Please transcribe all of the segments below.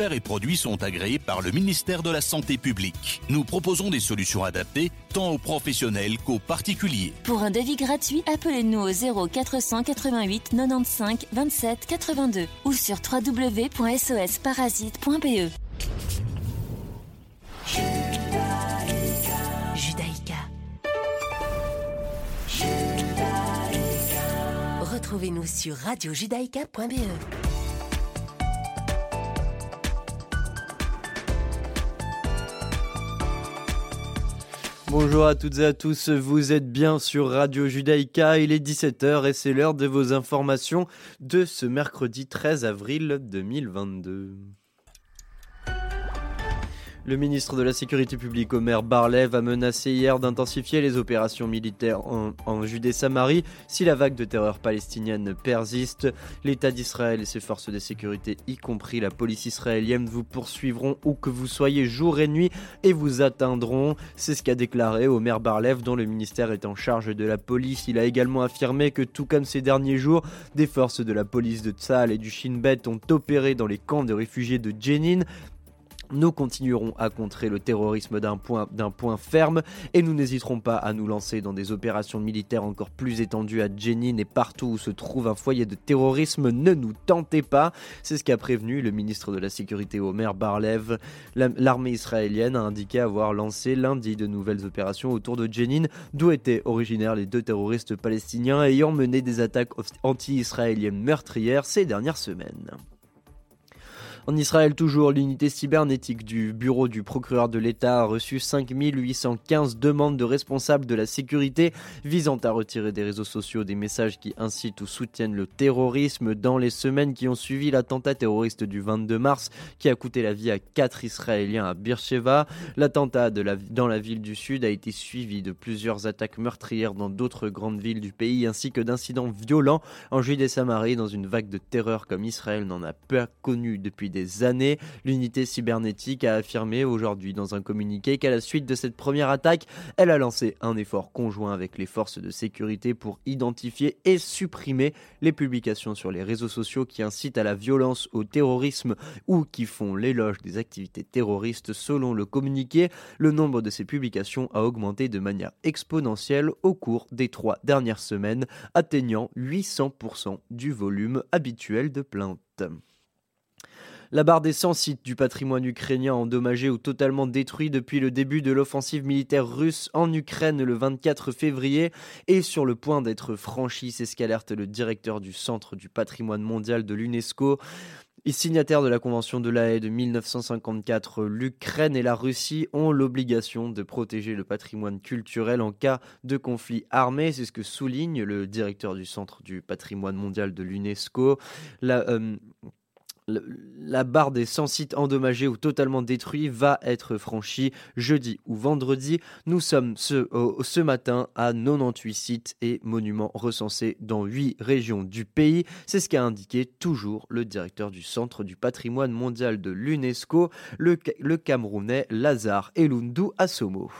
experts et produits sont agréés par le ministère de la Santé publique. Nous proposons des solutions adaptées tant aux professionnels qu'aux particuliers. Pour un devis gratuit, appelez-nous au 0 488 95 27 82 ou sur www.sosparasite.be. Judaïka. Retrouvez-nous sur radiojudaïka.be. Bonjour à toutes et à tous, vous êtes bien sur Radio Judaïka, il est 17h et c'est l'heure de vos informations de ce mercredi 13 avril 2022. Le ministre de la Sécurité publique Omer Barlev a menacé hier d'intensifier les opérations militaires en, Judée-Samarie si la vague de terreur palestinienne persiste. L'État d'Israël et ses forces de sécurité, y compris la police israélienne, vous poursuivront où que vous soyez jour et nuit et vous atteindront. C'est ce qu'a déclaré Omer Barlev, dont le ministère est en charge de la police. Il a également affirmé que, tout comme ces derniers jours, des forces de la police de Tzal et du Shin Bet ont opéré dans les camps de réfugiés de Jenin. Nous continuerons à contrer le terrorisme d'un point, ferme et nous n'hésiterons pas à nous lancer dans des opérations militaires encore plus étendues à Jenin et partout où se trouve un foyer de terrorisme. Ne nous tentez pas. C'est ce qu'a prévenu le ministre de la Sécurité Omer Barlev. L'armée israélienne a indiqué avoir lancé lundi de nouvelles opérations autour de Jenin, d'où étaient originaires les deux terroristes palestiniens ayant mené des attaques anti-israéliennes meurtrières ces dernières semaines. En Israël, toujours, l'unité cybernétique du bureau du procureur de l'État a reçu 5815 demandes de responsables de la sécurité visant à retirer des réseaux sociaux des messages qui incitent ou soutiennent le terrorisme dans les semaines qui ont suivi l'attentat terroriste du 22 mars qui a coûté la vie à quatre Israéliens à Beersheba. L'attentat dans la ville du Sud a été suivi de plusieurs attaques meurtrières dans d'autres grandes villes du pays ainsi que d'incidents violents en Judée-Samarie dans une vague de terreur comme Israël n'en a pas connu depuis des années. L'unité cybernétique a affirmé aujourd'hui dans un communiqué qu'à la suite de cette première attaque, elle a lancé un effort conjoint avec les forces de sécurité pour identifier et supprimer les publications sur les réseaux sociaux qui incitent à la violence, au terrorisme ou qui font l'éloge des activités terroristes. Selon le communiqué, le nombre de ces publications a augmenté de manière exponentielle au cours des trois dernières semaines, atteignant 800% du volume habituel de plaintes. La barre des 100 sites du patrimoine ukrainien endommagés ou totalement détruits depuis le début de l'offensive militaire russe en Ukraine le 24 février est sur le point d'être franchie. C'est ce qu'alerte le directeur du Centre du patrimoine mondial de l'UNESCO. Et signataires de la Convention de la Haye de 1954, l'Ukraine et la Russie ont l'obligation de protéger le patrimoine culturel en cas de conflit armé. C'est ce que souligne le directeur du Centre du patrimoine mondial de l'UNESCO. Euh, la barre des 100 sites endommagés ou totalement détruits va être franchie jeudi ou vendredi. Nous sommes ce, matin à 98 sites et monuments recensés dans 8 régions du pays. C'est ce qu'a indiqué toujours le directeur du Centre du patrimoine mondial de l'UNESCO, le, Camerounais Lazare Elundu Asomo.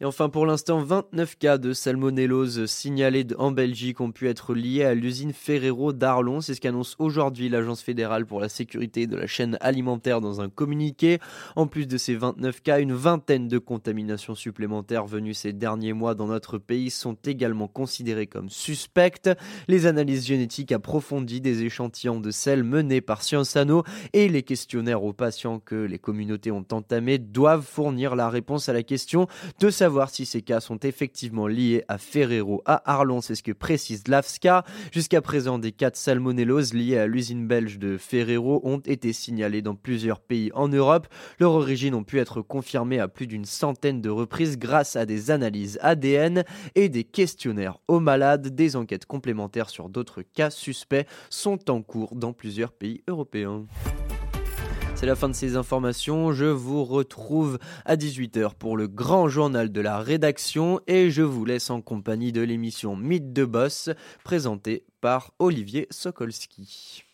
Et enfin, pour l'instant, 29 cas de salmonellose signalés en Belgique ont pu être liés à l'usine Ferrero d'Arlon. C'est ce qu'annonce aujourd'hui l'Agence fédérale pour la sécurité de la chaîne alimentaire dans un communiqué. En plus de ces 29 cas, une vingtaine de contaminations supplémentaires venues ces derniers mois dans notre pays sont également considérées comme suspectes. Les analyses génétiques approfondies des échantillons de sel menés par Scienceano et les questionnaires aux patients que les communautés ont entamés doivent fournir la réponse à la question de savoir savoir si ces cas sont effectivement liés à Ferrero à Arlon, c'est ce que précise l'AFSCA. Jusqu'à présent, des cas de salmonellose liés à l'usine belge de Ferrero ont été signalés dans plusieurs pays en Europe. Leurs origines ont pu être confirmées à plus d'une centaine de reprises grâce à des analyses ADN et des questionnaires aux malades. Des enquêtes complémentaires sur d'autres cas suspects sont en cours dans plusieurs pays européens. C'est la fin de ces informations. Je vous retrouve à 18h pour le grand journal de la rédaction et je vous laisse en compagnie de l'émission Mythe de Boss présentée par Olivier Sokolski.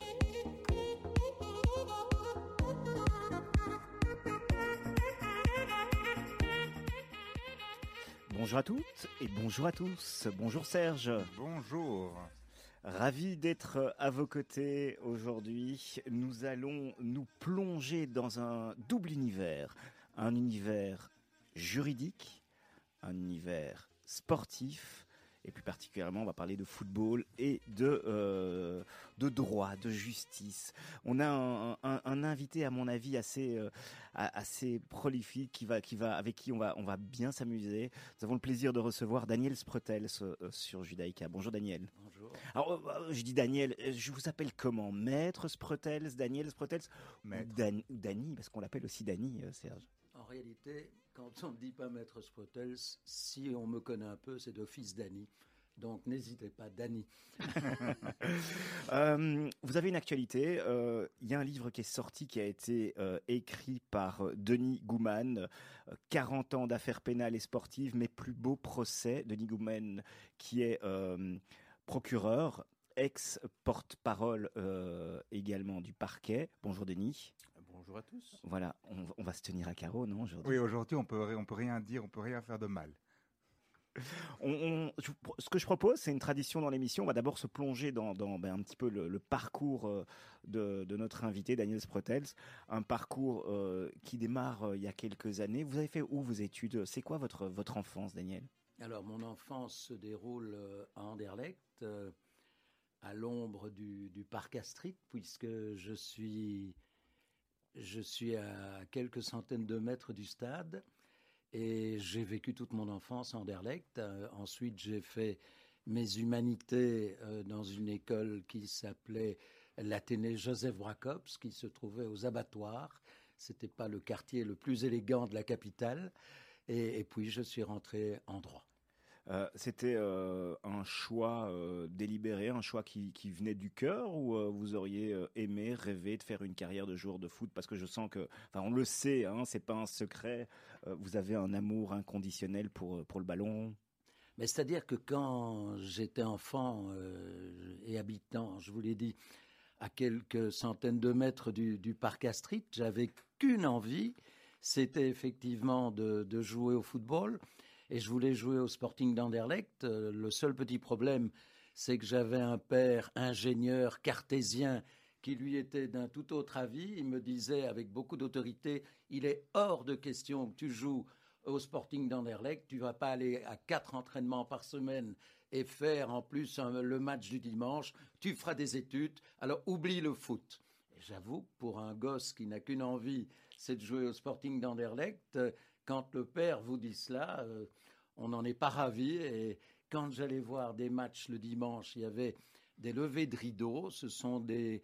Bonjour à toutes et bonjour à tous. Bonjour Serge. Bonjour. Ravi d'être à vos côtés aujourd'hui. Nous allons nous plonger dans un double univers. Un univers juridique, un univers sportif et plus particulièrement, on va parler de football et de euh, de droit, de justice. On a un, un, un invité, à mon avis, assez euh, assez prolifique, qui va qui va avec qui on va on va bien s'amuser. Nous avons le plaisir de recevoir Daniel Sprotels euh, sur Judaïka. Bonjour Daniel. Bonjour. Alors je dis Daniel, je vous appelle comment? Maître Sprotels, Daniel Sprotels, Maître. Dan, Dani, parce qu'on l'appelle aussi Dani, Serge. En réalité, quand on ne dit pas Maître Sprotels, si on me connaît un peu, c'est d'office Dany. Donc n'hésitez pas, Dany. Euh, vous avez une actualité. euh, Il y a un livre qui est sorti, qui a été euh, écrit par Denis Gouman. euh, 40 ans d'affaires pénales et sportives, mes plus beaux procès. Denis Gouman, qui est procureur, ex-porte-parole également du parquet. Bonjour Denis. Bonjour à tous. Voilà, on, on va se tenir à carreau, non aujourd'hui? Oui, aujourd'hui, on peut, on peut rien dire, on peut rien faire de mal. On- on- ce que je propose, c'est une tradition dans l'émission. On va d'abord se plonger dans, dans, ben, un petit peu le, le parcours euh, de, de notre invité, Daniel Sprotels. Un parcours euh, qui démarre euh, il y a quelques années. Vous avez fait où vos études? C'est quoi votre, votre enfance, Daniel? Alors, mon enfance se déroule à Anderlecht, euh, à l'ombre du, du parc Astrid, puisque je suis, je suis à quelques centaines de mètres du stade. Et j'ai vécu toute mon enfance à Anderlecht. Euh, ensuite, j'ai fait mes humanités euh, dans une école qui s'appelait l'Athénée Joseph Bracobs, qui se trouvait aux abattoirs. C'était pas le quartier le plus élégant de la capitale. Et puis, je suis rentré en droit. Euh, C'était euh, un choix euh, délibéré, un choix qui, venait du cœur ou vous auriez aimé, rêvé de faire une carrière de joueur de foot? Parce que je sens que, enfin, on le sait, hein, c'est pas un secret. vous avez un amour inconditionnel pour, pour le ballon? Mais c'est-à-dire que quand j'étais enfant et habitant, je vous l'ai dit, à quelques centaines de mètres du, parc Astrid, j'avais qu'une envie, c'était effectivement de jouer au football. Et je voulais jouer au Sporting d'Anderlecht. Euh, le seul petit problème, c'est que j'avais un père ingénieur cartésien qui lui était d'un tout autre avis. Il me disait avec beaucoup d'autorité, il est hors de question que tu joues au Sporting d'Anderlecht, tu vas pas aller à quatre entraînements par semaine et faire en plus le match du dimanche, tu feras des études, alors oublie le foot. J'avoue, pour un gosse qui n'a qu'une envie, c'est de jouer au Sporting d'Anderlecht, euh, quand le père vous dit cela, euh, on n'en est pas ravi. Et quand j'allais voir des matchs le dimanche, il y avait des levées de rideaux, ce sont des,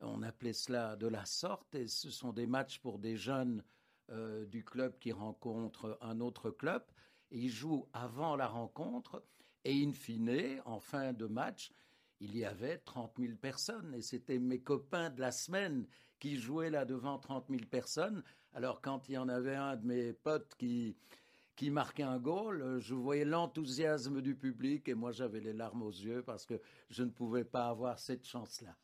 on appelait cela de la sorte, et ce sont des matchs pour des jeunes euh, du club qui rencontrent un autre club. Ils jouent avant la rencontre, et in fine, en fin de match, il y avait 30 000 personnes, et c'était mes copains de la semaine qui jouaient là devant 30 000 personnes. Alors quand il y en avait un de mes potes qui, qui marquait un goal, euh, je voyais l'enthousiasme du public, et moi j'avais les larmes aux yeux parce que je ne pouvais pas avoir cette chance-là.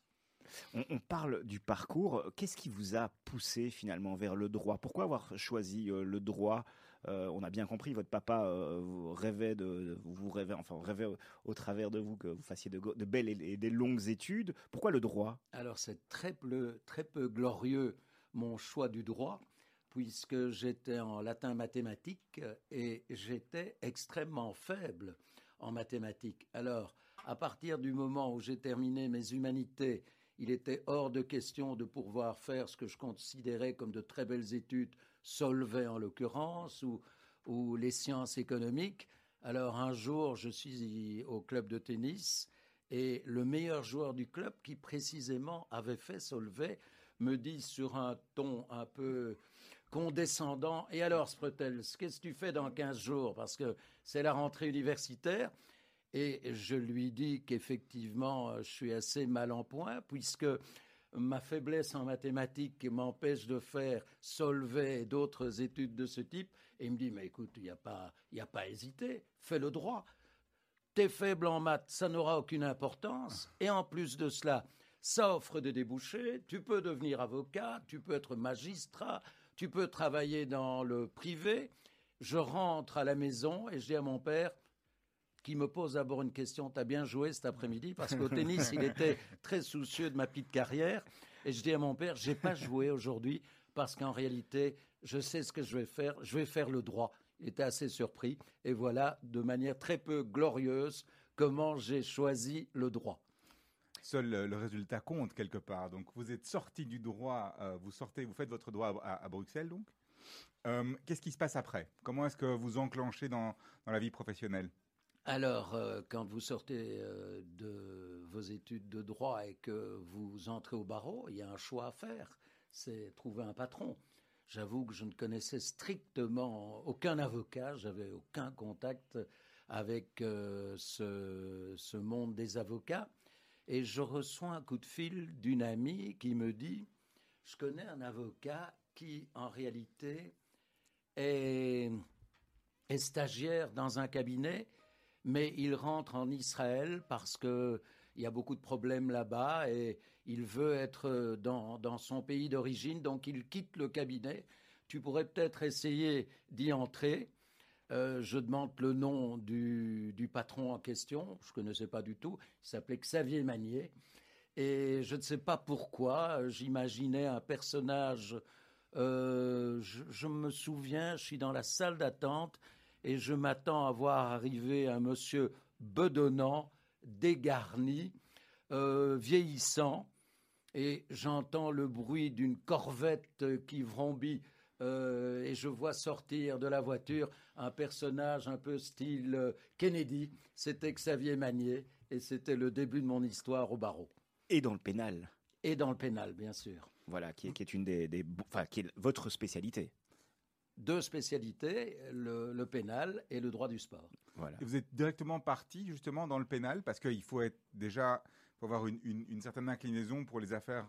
On, on parle du parcours. Qu'est-ce qui vous a poussé finalement vers le droit? Pourquoi avoir choisi euh, le droit? Euh, On a bien compris, votre papa euh, rêvait de, vous enfin rêvait au, travers de vous que vous fassiez de, belles et, et des longues études. Pourquoi le droit? Alors c'est très peu, très peu glorieux mon choix du droit, puisque j'étais en latin mathématiques et j'étais extrêmement faible en mathématiques. Alors, à partir du moment où j'ai terminé mes humanités, il était hors de question de pouvoir faire ce que je considérais comme de très belles études, Solvay en l'occurrence, ou, les sciences économiques. Alors un jour, je suis au club de tennis et le meilleur joueur du club, qui précisément avait fait Solvay, me dit sur un ton un peu condescendant Et alors, Sprutels, qu'est-ce que tu fais dans 15 jours? Parce que c'est la rentrée universitaire. Et je lui dis qu'effectivement, je suis assez mal en point, puisque ma faiblesse en mathématiques m'empêche de faire Solvay et d'autres études de ce type. Et il me dit, mais écoute, il n'y a, pas- y a pas à hésiter, fais le droit. T'es faible en maths, ça n'aura aucune importance. Et en plus de cela, ça offre des débouchés. Tu peux devenir avocat, tu peux être magistrat, tu peux travailler dans le privé. Je rentre à la maison et je dis à mon père, qui me pose d'abord une question. T'as bien joué cet après-midi? Parce qu'au tennis, il était très soucieux de ma petite carrière. Et je dis à mon père, j'ai pas joué aujourd'hui parce qu'en réalité, je sais ce que je vais faire. Je vais faire le droit. Il était assez surpris. Et voilà, de manière très peu glorieuse, comment j'ai choisi le droit. Seul le résultat compte quelque part. Donc vous êtes sorti du droit, euh, vous sortez, vous faites votre droit à, à Bruxelles donc. Euh, Qu'est-ce qui se passe après? Comment est-ce que vous enclenchez dans, dans la vie professionnelle? Alors, euh, quand vous sortez euh, de vos études de droit et que vous entrez au barreau, il y a un choix à faire. C'est trouver un patron. J'avoue que je ne connaissais strictement aucun avocat, j'avais aucun contact avec euh, ce, monde des avocats. Et je reçois un coup de fil d'une amie qui me dit, je connais un avocat qui, en réalité, est stagiaire dans un cabinet, mais il rentre en Israël parce que il y a beaucoup de problèmes là-bas et il veut être dans, dans son pays d'origine, donc il quitte le cabinet. Tu pourrais peut-être essayer d'y entrer. Euh, je demande le nom du, du patron en question. Je ne connaissais pas du tout. Il s'appelait Xavier Magnier. Et je ne sais pas pourquoi, j'imaginais un personnage. euh, je, je me souviens, je suis dans la salle d'attente et je m'attends à voir arriver un monsieur bedonnant, dégarni, euh, vieillissant, et j'entends le bruit d'une corvette qui vrombit. euh, et je vois sortir de la voiture un personnage un peu style euh, Kennedy. C'était Xavier Magnier et c'était le début de mon histoire au barreau. Et dans le pénal. Et dans le pénal, bien sûr. Voilà, qui est, qui est une des, enfin, qui est votre spécialité. Deux spécialités, le, le pénal et le droit du sport. Voilà. Et vous êtes directement parti justement dans le pénal parce qu'il faut être déjà, faut avoir une, une- une certaine inclinaison pour les affaires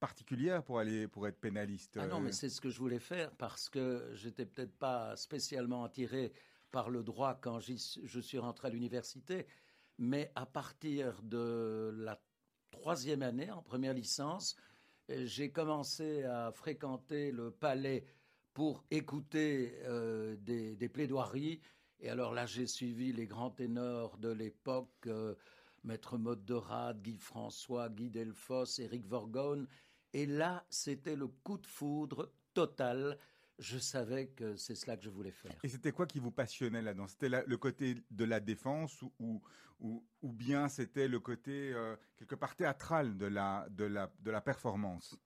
particulières pour aller pour être pénaliste. Ah non, Euh, mais c'est ce que je voulais faire parce que j'étais peut-être pas spécialement attiré par le droit quand je suis rentré à l'université, mais à partir de la troisième année, en première licence, j'ai commencé à fréquenter le palais pour écouter euh, des, plaidoiries. Et alors là, j'ai suivi les grands ténors de l'époque, euh, Maître Maude de Rade, Guy François, Guy Delfosse, Éric Vorgone. Et là, c'était le coup de foudre total. Je savais que c'est cela que je voulais faire. Et c'était quoi qui vous passionnait là-dedans? C'était le côté de la défense ou, ou, ou, bien c'était le côté euh, quelque part théâtral de la, de la, de la performance?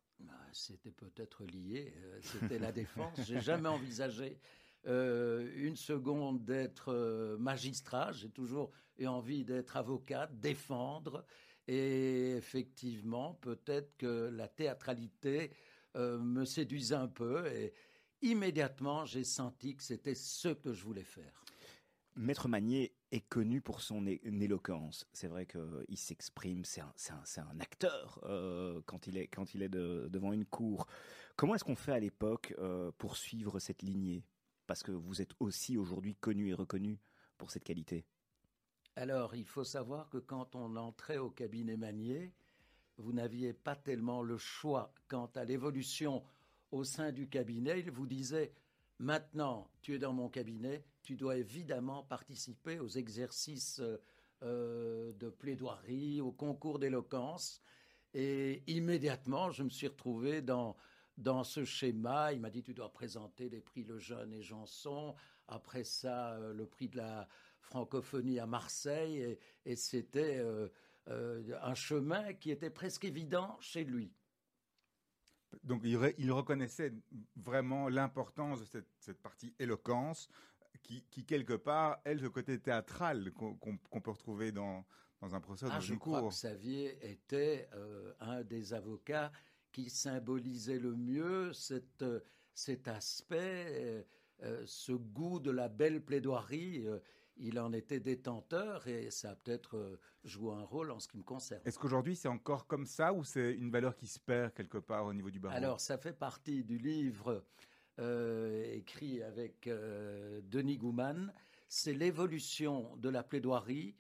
C'était peut-être lié. euh, C'était la défense. J'ai jamais envisagé euh, une seconde d'être euh, magistrat. J'ai toujours eu envie d'être avocat, défendre. Et effectivement, peut-être que la théâtralité me séduisait un peu. Et immédiatement, j'ai senti que c'était ce que je voulais faire. Maître Magnier est connu pour son éloquence. C'est vrai qu'il s'exprime, c'est un, un- acteur euh, quand il est, devant une cour. Comment est-ce qu'on fait à l'époque euh, pour suivre cette lignée? Parce que vous êtes aussi aujourd'hui connu et reconnu pour cette qualité. Alors, il faut savoir que quand on entrait au cabinet Manier, vous n'aviez pas tellement le choix quant à l'évolution au sein du cabinet. Il vous disait, maintenant, tu es dans mon cabinet, tu dois évidemment participer aux exercices euh, euh, de plaidoirie, au concours d'éloquence. Et immédiatement, je me suis retrouvé dans, dans ce schéma. Il m'a dit, tu dois présenter les prix Lejeune et Janson. Après ça, euh, le prix de la francophonie à Marseille. Et, c'était un chemin qui était presque évident chez lui. Donc il, re- il reconnaissait vraiment l'importance de cette, cette partie éloquence qui, qui, quelque part, elle, ce côté théâtral qu'on peut retrouver dans, dans un procès, Ah, dans je une crois cour. que Xavier était euh, un des avocats qui symbolisait le mieux cette, euh, cet aspect, euh, euh, ce goût de la belle plaidoirie. euh, il en était détenteur et ça a peut-être euh, joué un rôle en ce qui me concerne. Est-ce qu'aujourd'hui c'est encore comme ça ou c'est une valeur qui se perd quelque part au niveau du barreau? Alors, ça fait partie du livre euh, écrit avec euh, Denis Gouman. C'est l'évolution de la plaidoirie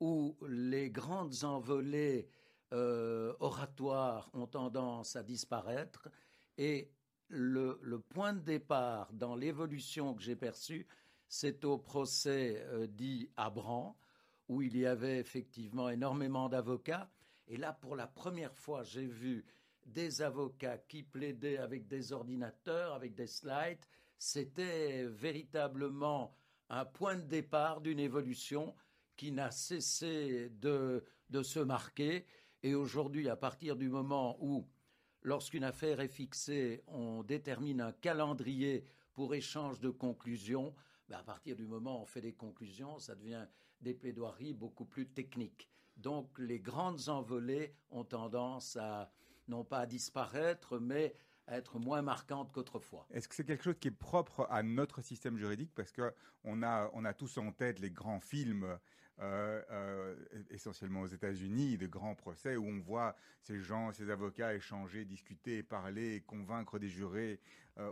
où les grandes envolées euh, oratoires ont tendance à disparaître et le, le point de départ dans l'évolution que j'ai perçue, c'est au procès euh, dit Abran, où il y avait effectivement énormément d'avocats. Et là, pour la première fois, j'ai vu des avocats qui plaidaient avec des ordinateurs, avec des slides. C'était véritablement un point de départ d'une évolution qui n'a cessé de, de se marquer. Et aujourd'hui, à partir du moment où, lorsqu'une affaire est fixée, on détermine un calendrier pour échange de conclusions, ben à partir du moment où on fait des conclusions, ça devient des plaidoiries beaucoup plus techniques. Donc les grandes envolées ont tendance à, non pas à disparaître, mais à être moins marquantes qu'autrefois. Est-ce que c'est quelque chose qui est propre à notre système juridique? Parce qu'on a, on a tous en tête les grands films euh, euh, essentiellement aux États-Unis, de grands procès où on voit ces gens, ces avocats échanger, discuter, parler, convaincre des jurés euh,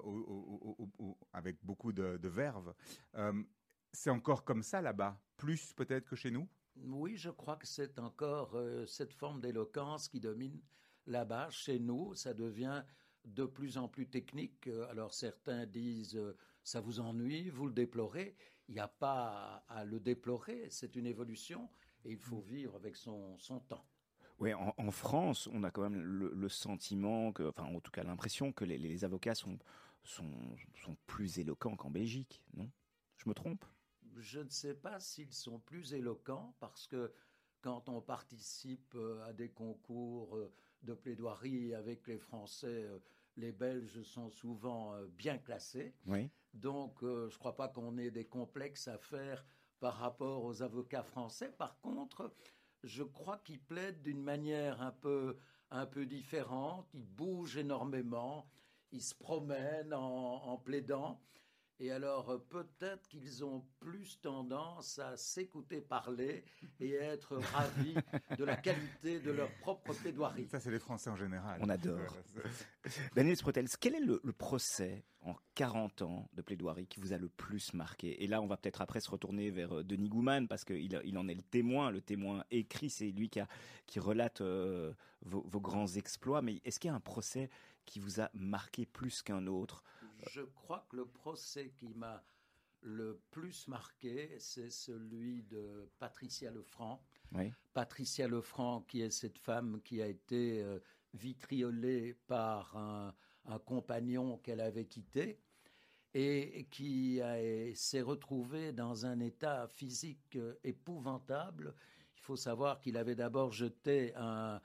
avec beaucoup de, de verve. c'est encore comme ça là-bas, plus peut-être que chez nous? Oui, je crois que c'est encore cette forme d'éloquence qui domine là-bas. Chez nous, ça devient de plus en plus technique. Alors certains disent ça vous ennuie, vous le déplorez il n'y a pas à, le déplorer, c'est une évolution et il faut vivre avec son, son temps. Oui, en, France, on a quand même le, sentiment, que, enfin en tout cas l'impression que les, avocats sont, sont, sont plus éloquents qu'en Belgique, non? Je me trompe? Je ne sais pas s'ils sont plus éloquents parce que quand on participe euh, à des concours euh, de plaidoirie avec les Français, euh, les Belges sont souvent bien classés. Oui. Donc, euh, je ne crois pas qu'on ait des complexes à faire par rapport aux avocats français. Par contre, je crois qu'ils plaident d'une manière un peu, un peu différente. Ils bougent énormément, ils se promènent en plaidant. Et alors euh, peut-être qu'ils ont plus tendance à s'écouter parler et être ravis de la qualité de leur propre plaidoirie. Ça, c'est les Français en général. On adore. Daniel Sprotels, quel est le, procès en 40 ans de plaidoirie qui vous a le plus marqué? Et là, on va peut-être après se retourner vers euh, Denis Gouman parce qu'il il en est le témoin, le témoin écrit, c'est lui qui, a, qui relate euh, vos, vos grands exploits. Mais est-ce qu'il y a un procès qui vous a marqué plus qu'un autre? Je crois que le procès qui m'a le plus marqué, c'est celui de Patricia Lefranc. Patricia Lefranc, qui est cette femme qui a été euh, vitriolée par un, compagnon qu'elle avait quitté et qui s'est retrouvée dans un état physique euh, épouvantable. Il faut savoir qu'il avait d'abord jeté un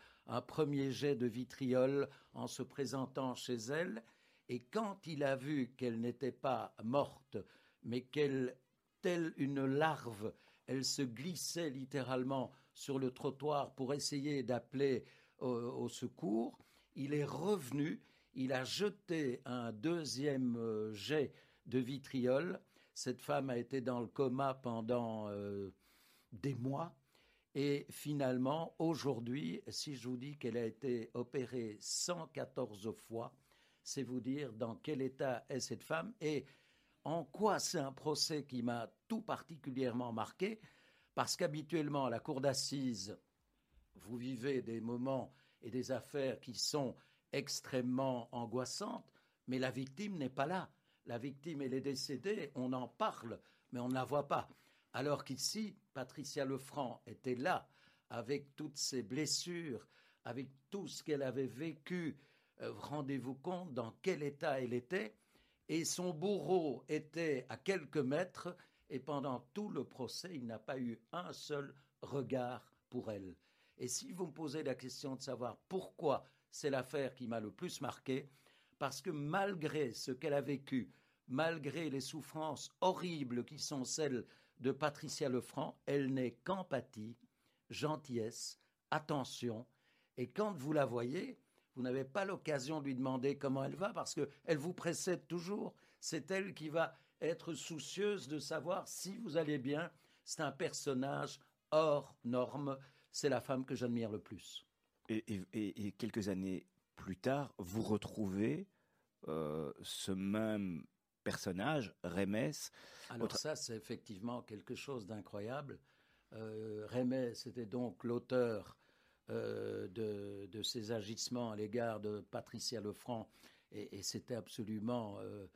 premier jet de vitriol en se présentant chez elle et quand il a vu qu'elle n'était pas morte, mais qu'elle, telle une larve, elle se glissait littéralement sur le trottoir pour essayer d'appeler au, secours, il est revenu, il a jeté un deuxième euh, jet de vitriol. Cette femme a été dans le coma pendant euh, des mois. Et finalement, aujourd'hui, si je vous dis qu'elle a été opérée 114 fois, c'est vous dire dans quel état est cette femme et en quoi c'est un procès qui m'a tout particulièrement marqué, parce qu'habituellement à la cour d'assises, vous vivez des moments et des affaires qui sont extrêmement angoissantes, mais la victime n'est pas là. La victime, elle est décédée, on en parle, mais on ne la voit pas. Alors qu'ici, Patricia Lefranc était là, avec toutes ses blessures, avec tout ce qu'elle avait vécu, rendez-vous compte dans quel état elle était, et son bourreau était à quelques mètres, et pendant tout le procès, il n'a pas eu un seul regard pour elle. Et si vous me posez la question de savoir pourquoi c'est l'affaire qui m'a le plus marqué, parce que malgré ce qu'elle a vécu, malgré les souffrances horribles qui sont celles de Patricia Lefranc, elle n'est qu'empathie, gentillesse, attention, et quand vous la voyez, vous n'avez pas l'occasion de lui demander comment elle va parce qu'elle vous précède toujours. C'est elle qui va être soucieuse de savoir si vous allez bien. C'est un personnage hors norme. C'est la femme que j'admire le plus. Et, quelques années plus tard, vous retrouvez euh, ce même personnage, Rémès. Alors ça, c'est effectivement quelque chose d'incroyable. Euh, Rémès était donc l'auteur euh, de, de, ses agissements à l'égard de Patricia Lefranc. Et, c'était absolument euh,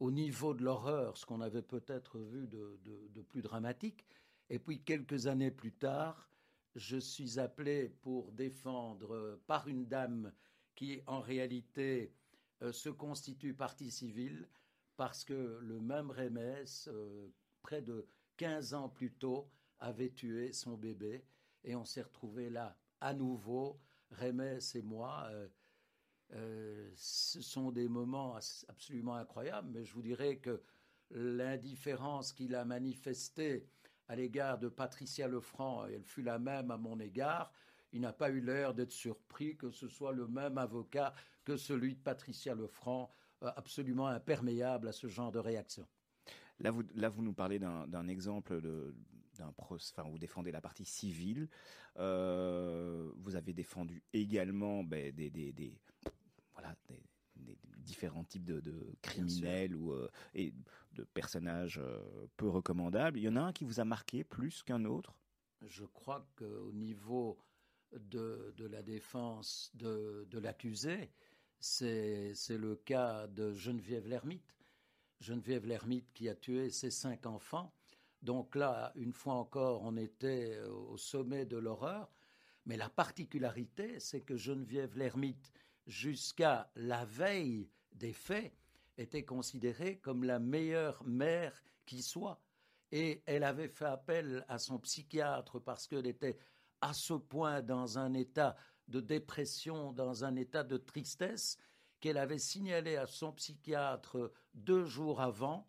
au niveau de l'horreur, ce qu'on avait peut-être vu de, plus dramatique. Et puis quelques années plus tard, je suis appelé pour défendre euh, par une dame qui en réalité se constitue partie civile parce que le même Rémès, près de 15 ans plus tôt, avait tué son bébé et on s'est retrouvé là à nouveau, Rémès et moi. ce sont des moments absolument incroyables, mais je vous dirais que l'indifférence qu'il a manifestée à l'égard de Patricia Lefranc, elle fut la même à mon égard, il n'a pas eu l'air d'être surpris que ce soit le même avocat que celui de Patricia Lefranc, euh, absolument imperméable à ce genre de réaction. Là, vous, nous parlez d'un exemple d'un vous défendez la partie civile. Euh, vous avez défendu également ben, des, voilà, différents types de, criminels ou euh, et de personnages euh, peu recommandables. Il y en a un qui vous a marqué plus qu'un autre? Je crois qu'au niveau de, de, la défense de, de l'accusé, c'est le cas de Geneviève Lermite. Geneviève Lermite qui a tué ses cinq enfants. Donc là, une fois encore, on était au sommet de l'horreur. Mais la particularité, c'est que Geneviève Lermite, jusqu'à la veille des faits, était considérée comme la meilleure mère qui soit. Et elle avait fait appel à son psychiatre parce qu'elle était à ce point dans un état de dépression, dans un état de tristesse, qu'elle avait signalé à son psychiatre deux jours avant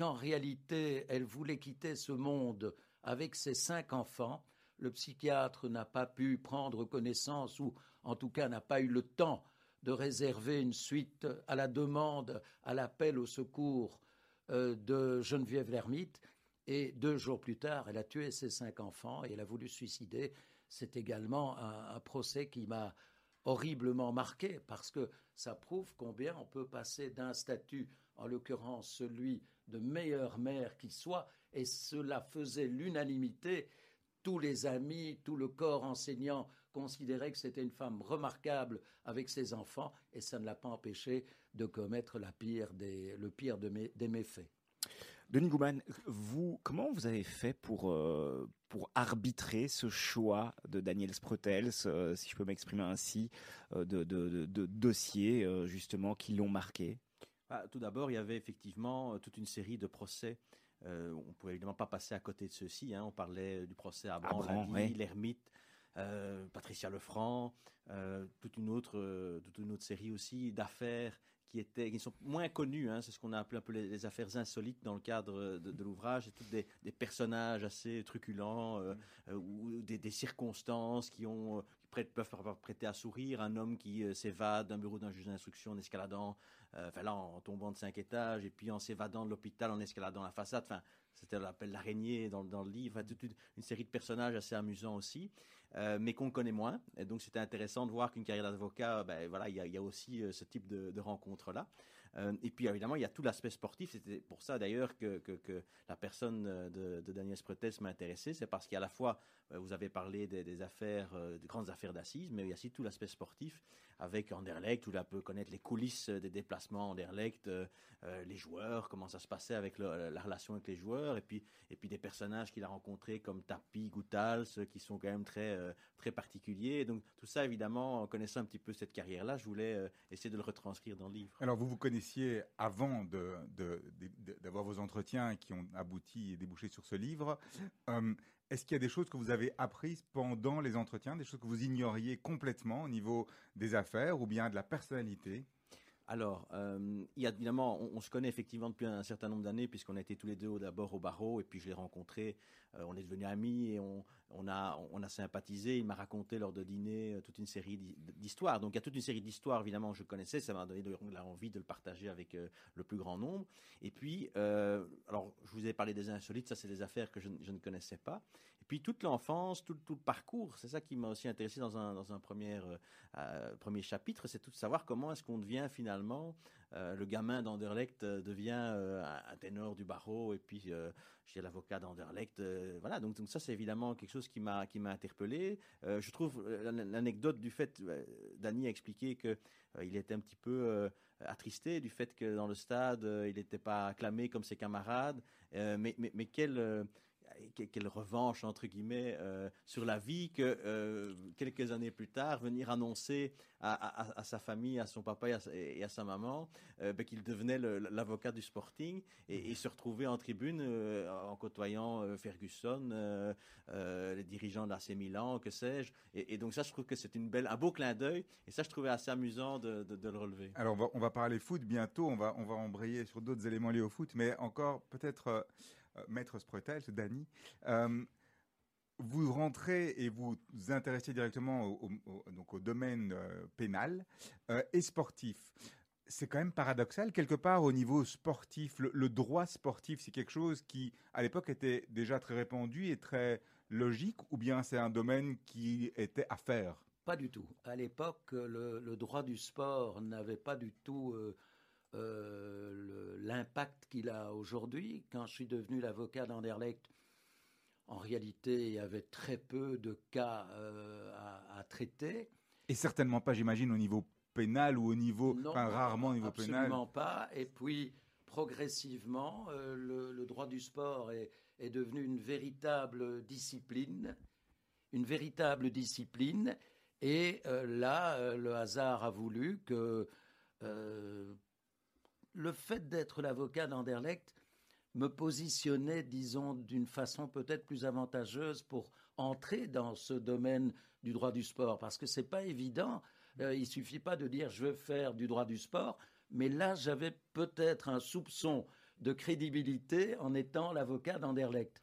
qu'en réalité elle voulait quitter ce monde avec ses cinq enfants. Le psychiatre n'a pas pu prendre connaissance ou en tout cas n'a pas eu le temps de réserver une suite à la demande, à l'appel au secours euh, de Geneviève Lermite. Et deux jours plus tard, elle a tué ses cinq enfants et elle a voulu suicider. C'est également un, procès qui m'a horriblement marqué parce que ça prouve combien on peut passer d'un statut, en l'occurrence celui de meilleure mère qui soit, et cela faisait l'unanimité. Tous les amis, tout le corps enseignant considérait que c'était une femme remarquable avec ses enfants et ça ne l'a pas empêché de commettre la pire des, le pire des méfaits. Denis Gouman, vous, comment vous avez fait pour, euh, pour arbitrer ce choix de Daniel Sprotels, euh, si je peux m'exprimer ainsi, euh, de, de, dossiers justement qui l'ont marqué? Bah, Tout d'abord, il y avait effectivement toute une série de procès. on ne pouvait évidemment pas passer à côté de ceux-ci. Hein. On parlait du procès à Bran, l'ermite, euh, Patricia Lefranc, euh, toute une autre, euh, toute une autre série aussi d'affaires qui étaient, qui sont moins connues. Hein, c'est ce qu'on a appelé un peu les, affaires insolites dans le cadre de, l'ouvrage. C'est tous des, personnages assez truculents mm. ou des, circonstances qui ont qui peuvent prêter à sourire. Un homme qui s'évade d'un bureau d'un juge d'instruction en escaladant, enfin là en tombant de cinq étages et puis en s'évadant de l'hôpital en escaladant la façade. Enfin, c'était l'appel l'araignée dans, dans, le livre. une série de personnages assez amusants aussi. Euh, mais qu'on connaît moins. Et donc c'était intéressant de voir qu'une carrière d'avocat, ben voilà, il y a, aussi euh, ce type de, de rencontre là. Euh, et puis évidemment, il y a tout l'aspect sportif. C'était pour ça d'ailleurs que, que, la personne de, de Daniel Spretes m'a intéressé. C'est parce qu'à la fois, vous avez parlé des, affaires, des grandes affaires d'assises, mais il y a aussi tout l'aspect sportif avec Anderlecht, où on peut connaître les coulisses des déplacements Anderlecht, les joueurs, comment ça se passait avec la relation avec les joueurs, et puis, et puis des personnages qu'il a rencontrés comme Tapi, Goutals, qui sont quand même très, euh, très particuliers. Donc tout ça, évidemment, en connaissant un petit peu cette carrière-là, je voulais euh, essayer de le retranscrire dans le livre. Alors vous vous connaissiez avant d'avoir vos entretiens qui ont abouti et débouché sur ce livre. Est-ce qu'il y a des choses que vous avez apprises pendant les entretiens, des choses que vous ignoriez complètement au niveau des affaires ou bien de la personnalité? Alors, euh, il y a évidemment, on, se connaît effectivement depuis un certain nombre d'années puisqu'on a été tous les deux d'abord au barreau et puis je l'ai rencontré, euh, on est devenus amis et on, a, sympathisé. Il m'a raconté lors de dîner euh, toute une série d'histoires. Donc il y a toute une série d'histoires, évidemment, je connaissais. Ça m'a donné envie de le partager avec le plus grand nombre. Et puis, alors, je vous ai parlé des insolites. Ça, c'est des affaires que je, ne connaissais pas. Puis, toute l'enfance, tout, le parcours, c'est ça qui m'a aussi intéressé dans un, dans un premier, chapitre. C'est tout de savoir comment est-ce qu'on devient finalement euh, le gamin d'Anderlecht euh, devient euh, un ténor du barreau et puis chez l'avocat d'Anderlecht. voilà, donc, ça c'est évidemment quelque chose qui m'a interpellé. je trouve l'anecdote du fait, Dany a expliqué que il était un petit peu attristé du fait que dans le stade il n'était pas acclamé comme ses camarades, mais, mais quel quelle revanche entre guillemets euh, sur la vie que euh, quelques années plus tard venir annoncer à, sa famille, à son papa et à, sa maman euh, ben, qu'il devenait l'avocat du Sporting et, se retrouver en tribune en côtoyant Ferguson, les dirigeants de l'AC Milan, que sais-je. Et, donc ça, je trouve que c'est une belle, un beau clin d'œil et ça, je trouvais assez amusant de, le relever. Alors on va, on va, parler foot bientôt, on va, on va embrayer sur d'autres éléments liés au foot, mais encore peut-être Maître Spretel, c'est Dany. Euh, vous rentrez et vous vous intéressez directement au, donc au domaine euh, pénal et sportif. C'est quand même paradoxal, quelque part, au niveau sportif. Le, droit sportif, c'est quelque chose qui, à l'époque, était déjà très répandu et très logique, ou bien c'est un domaine qui était à faire? Pas du tout. À l'époque, le, droit du sport n'avait pas du tout euh, l'impact qu'il a aujourd'hui. Quand je suis devenu l'avocat d'Anderlecht, en réalité, il y avait très peu de cas euh, à, traiter. Et certainement pas, j'imagine, au niveau pénal ou au niveau, enfin, rarement au niveau pénal. Absolument pas. Et puis, progressivement, euh, le, droit du sport est, est, devenu une véritable discipline, une véritable discipline. Et là, le hasard a voulu que le fait d'être l'avocat d'Anderlecht me positionnait, disons, d'une façon peut-être plus avantageuse pour entrer dans ce domaine du droit du sport, parce que c'est pas évident. Euh, il suffit pas de dire je veux faire du droit du sport, mais là j'avais peut-être un soupçon de crédibilité en étant l'avocat d'Anderlecht.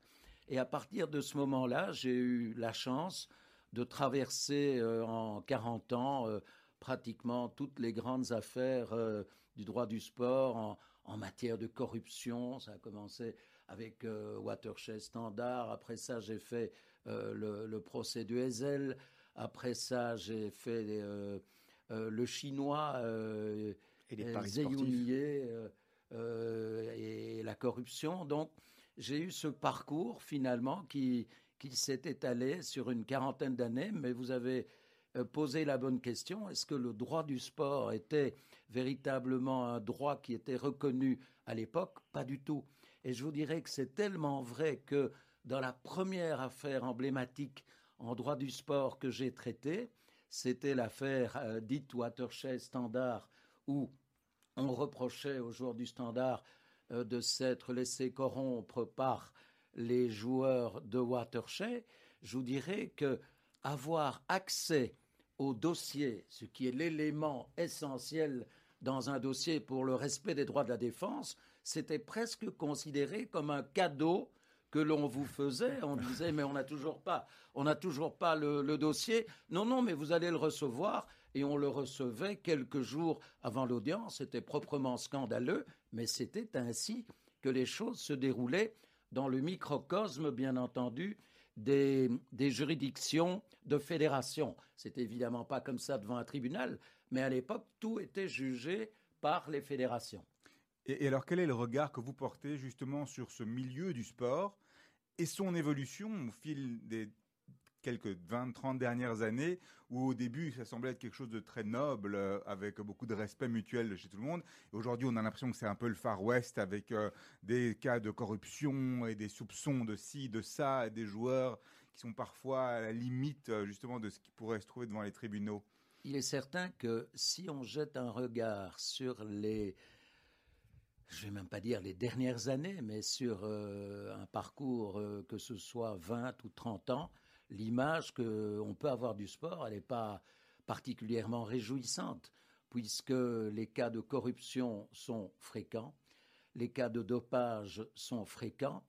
Et à partir de ce moment-là, j'ai eu la chance de traverser euh, en 40 ans euh, pratiquement toutes les grandes affaires du droit du sport en, matière de corruption. Ça a commencé avec euh, Watershed Standard. Après ça, j'ai fait euh, le, procès du Hazel. Après ça, j'ai fait euh, le chinois et les et la corruption. Donc, j'ai eu ce parcours finalement qui, qui s'est étalé sur une quarantaine d'années, mais vous avez posé la bonne question. Est-ce que le droit du sport était véritablement un droit qui était reconnu à l'époque, pas du tout. Et je vous dirais que c'est tellement vrai que dans la première affaire emblématique en droit du sport que j'ai traitée, c'était l'affaire euh, dite Watershed Standard, où on reprochait aux joueurs du Standard euh, de s'être laissé corrompre par les joueurs de Watershed. Je vous dirais que avoir accès au dossier, ce qui est l'élément essentiel dans un dossier pour le respect des droits de la défense, c'était presque considéré comme un cadeau que l'on vous faisait. On disait mais on n'a toujours pas, on n'a toujours pas le, dossier. Non non, mais vous allez le recevoir. Et on le recevait quelques jours avant l'audience. C'était proprement scandaleux, mais c'était ainsi que les choses se déroulaient dans le microcosme, bien entendu, des, juridictions de fédération. C'est évidemment pas comme ça devant un tribunal, mais à l'époque, tout était jugé par les fédérations. Et, alors, quel est le regard que vous portez justement sur ce milieu du sport et son évolution au fil des quelques 20-30 dernières années, où au début ça semblait être quelque chose de très noble, euh, avec beaucoup de respect mutuel chez tout le monde. Aujourd'hui, on a l'impression que c'est un peu le Far West, avec euh, des cas de corruption et des soupçons de ci, de ça, et des joueurs qui sont parfois à la limite euh, justement de ce qui pourrait se trouver devant les tribunaux. Il est certain que si on jette un regard sur les, je vais même pas dire les dernières années, mais sur un parcours, que ce soit 20 ou 30 ans, l'image qu'on peut avoir du sport, elle n'est pas particulièrement réjouissante, puisque les cas de corruption sont fréquents, les cas de dopage sont fréquents,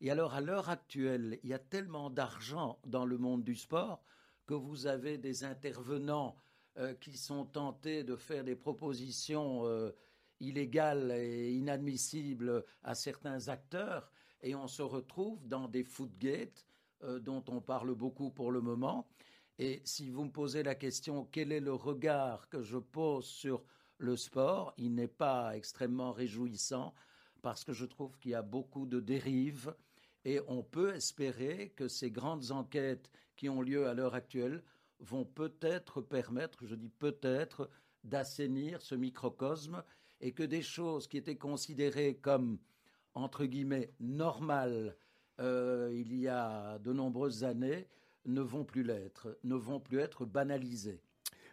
et alors, à l'heure actuelle, il y a tellement d'argent dans le monde du sport que vous avez des intervenants euh, qui sont tentés de faire des propositions euh, illégales et inadmissibles à certains acteurs, et on se retrouve dans des footgates euh, dont on parle beaucoup pour le moment. Et si vous me posez la question quel est le regard que je pose sur le sport, il n'est pas extrêmement réjouissant parce que je trouve qu'il y a beaucoup de dérives et on peut espérer que ces grandes enquêtes qui ont lieu à l'heure actuelle vont peut-être permettre, je dis peut-être, d'assainir ce microcosme et que des choses qui étaient considérées comme, entre guillemets, normales euh, il y a de nombreuses années, ne vont plus l'être, ne vont plus être banalisées.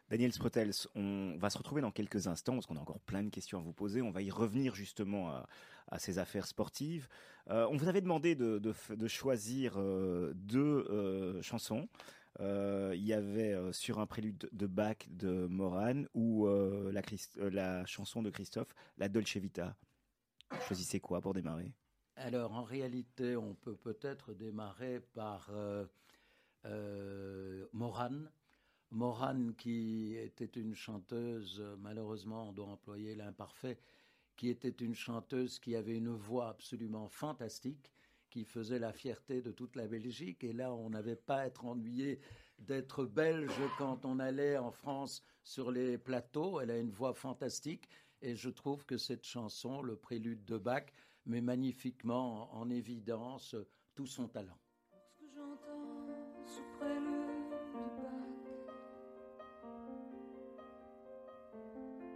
Daniel Sprotels, on va se retrouver dans quelques instants parce qu'on a encore plein de questions à vous poser. On va y revenir justement à, ces affaires sportives. Euh, on vous avait demandé de, choisir euh, deux chansons. Il y avait sur un prélude de Bach de Moran ou la, la chanson de Christophe, la Dolce Vita. Choisissez quoi pour démarrer? Alors, en réalité, on peut peut-être démarrer par euh, euh, Morane. Morane, qui était une chanteuse, malheureusement, on doit employer l'imparfait, qui était une chanteuse qui avait une voix absolument fantastique, qui faisait la fierté de toute la Belgique. Et là, on n'avait pas à être ennuyé d'être belge quand on allait en France sur les plateaux. Elle a une voix fantastique. Et je trouve que cette chanson, le prélude de Bach, met magnifiquement en évidence tout son talent. Lorsque j'entends ce prélude de Bach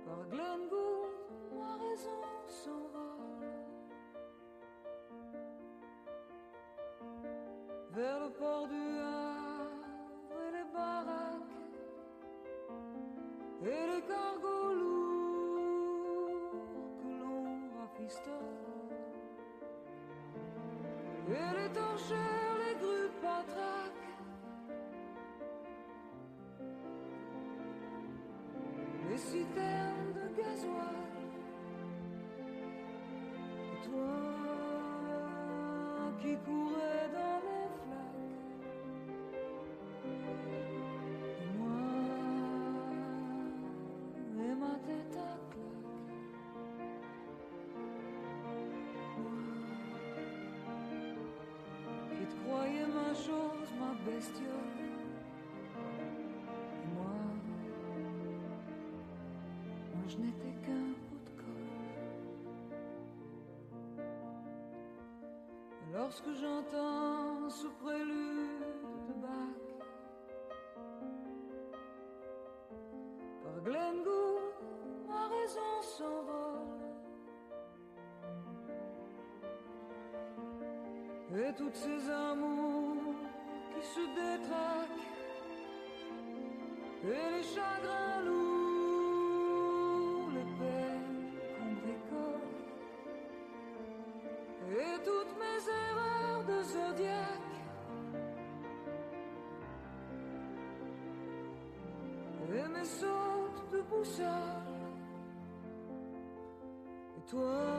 par Glenn Gould, ma raison s'envole vers le port du Havre et les baraques et les cargos lourds que l'on rafistole. Et les torchères, les grues patraques Les citernes de gasoil. Toi qui courais ma bestiole. Moi, moi je n'étais qu'un bout de colle. Lorsque j'entends ce prélude de Bach par Glenn Gould, ma raison s'envole. Et toutes ces amours se Et les chagrins lourds, les peines qu'on bricole Et toutes mes erreurs de zodiaque Et mes sautes de boussole. Et toi,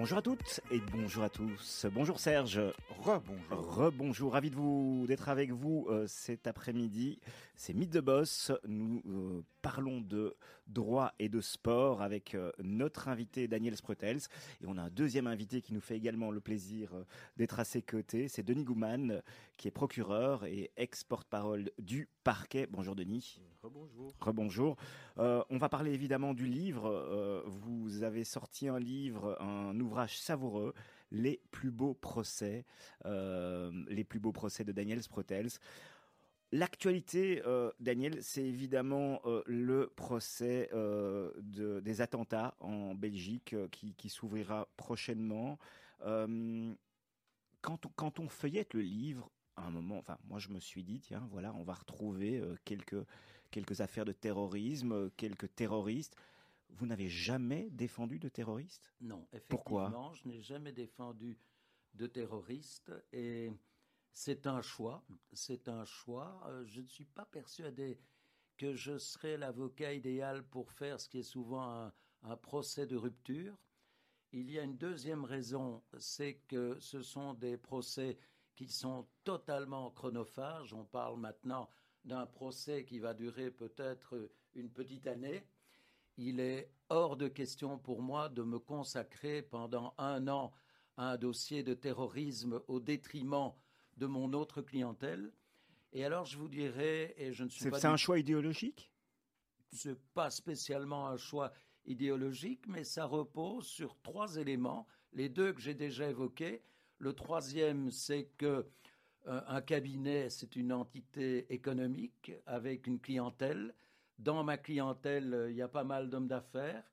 Bonjour à toutes et bonjour à tous. Bonjour Serge. Rebonjour. Rebonjour, ravi de vous d'être avec vous euh, cet après-midi. C'est Mythe de Boss. Nous euh, parlons de droit et de sport avec euh, notre invité Daniel Sprotels. Et on a un deuxième invité qui nous fait également le plaisir euh, d'être à ses côtés. C'est Denis Gouman, qui est procureur et ex-porte-parole du parquet. Bonjour Denis. Rebonjour. Rebonjour. Euh, on va parler évidemment du livre. Euh, vous avez sorti un livre, un ouvrage savoureux, Les plus beaux procès, euh, les plus beaux procès de Daniel Sprotels. L'actualité, euh, Daniel, c'est évidemment euh, le procès de- des attentats en Belgique qui, s'ouvrira prochainement. Quand, on, feuillette le livre, à un moment, enfin, moi je me suis dit, tiens, voilà, on va retrouver quelques, affaires de terrorisme, quelques terroristes. Vous n'avez jamais défendu de terroristes? Non, Pourquoi? effectivement, je n'ai jamais défendu de terroristes et c'est un choix. C'est un choix. Euh, Je ne suis pas persuadé que je serais l'avocat idéal pour faire ce qui est souvent un, un procès de rupture. Il y a une deuxième raison, c'est que ce sont des procès qui sont totalement chronophages. On parle maintenant d'un procès qui va durer peut-être une petite année. Il est hors de question pour moi de me consacrer pendant un an à un dossier de terrorisme au détriment de mon autre clientèle. Et alors je vous dirais, et je ne suis C'est pas c'est un choix idéologique? C'est pas spécialement un choix idéologique, mais ça repose sur trois éléments. Les deux que j'ai déjà évoqués. Le troisième, c'est que euh, un cabinet, c'est une entité économique avec une clientèle. Dans ma clientèle, euh, il y a pas mal d'hommes d'affaires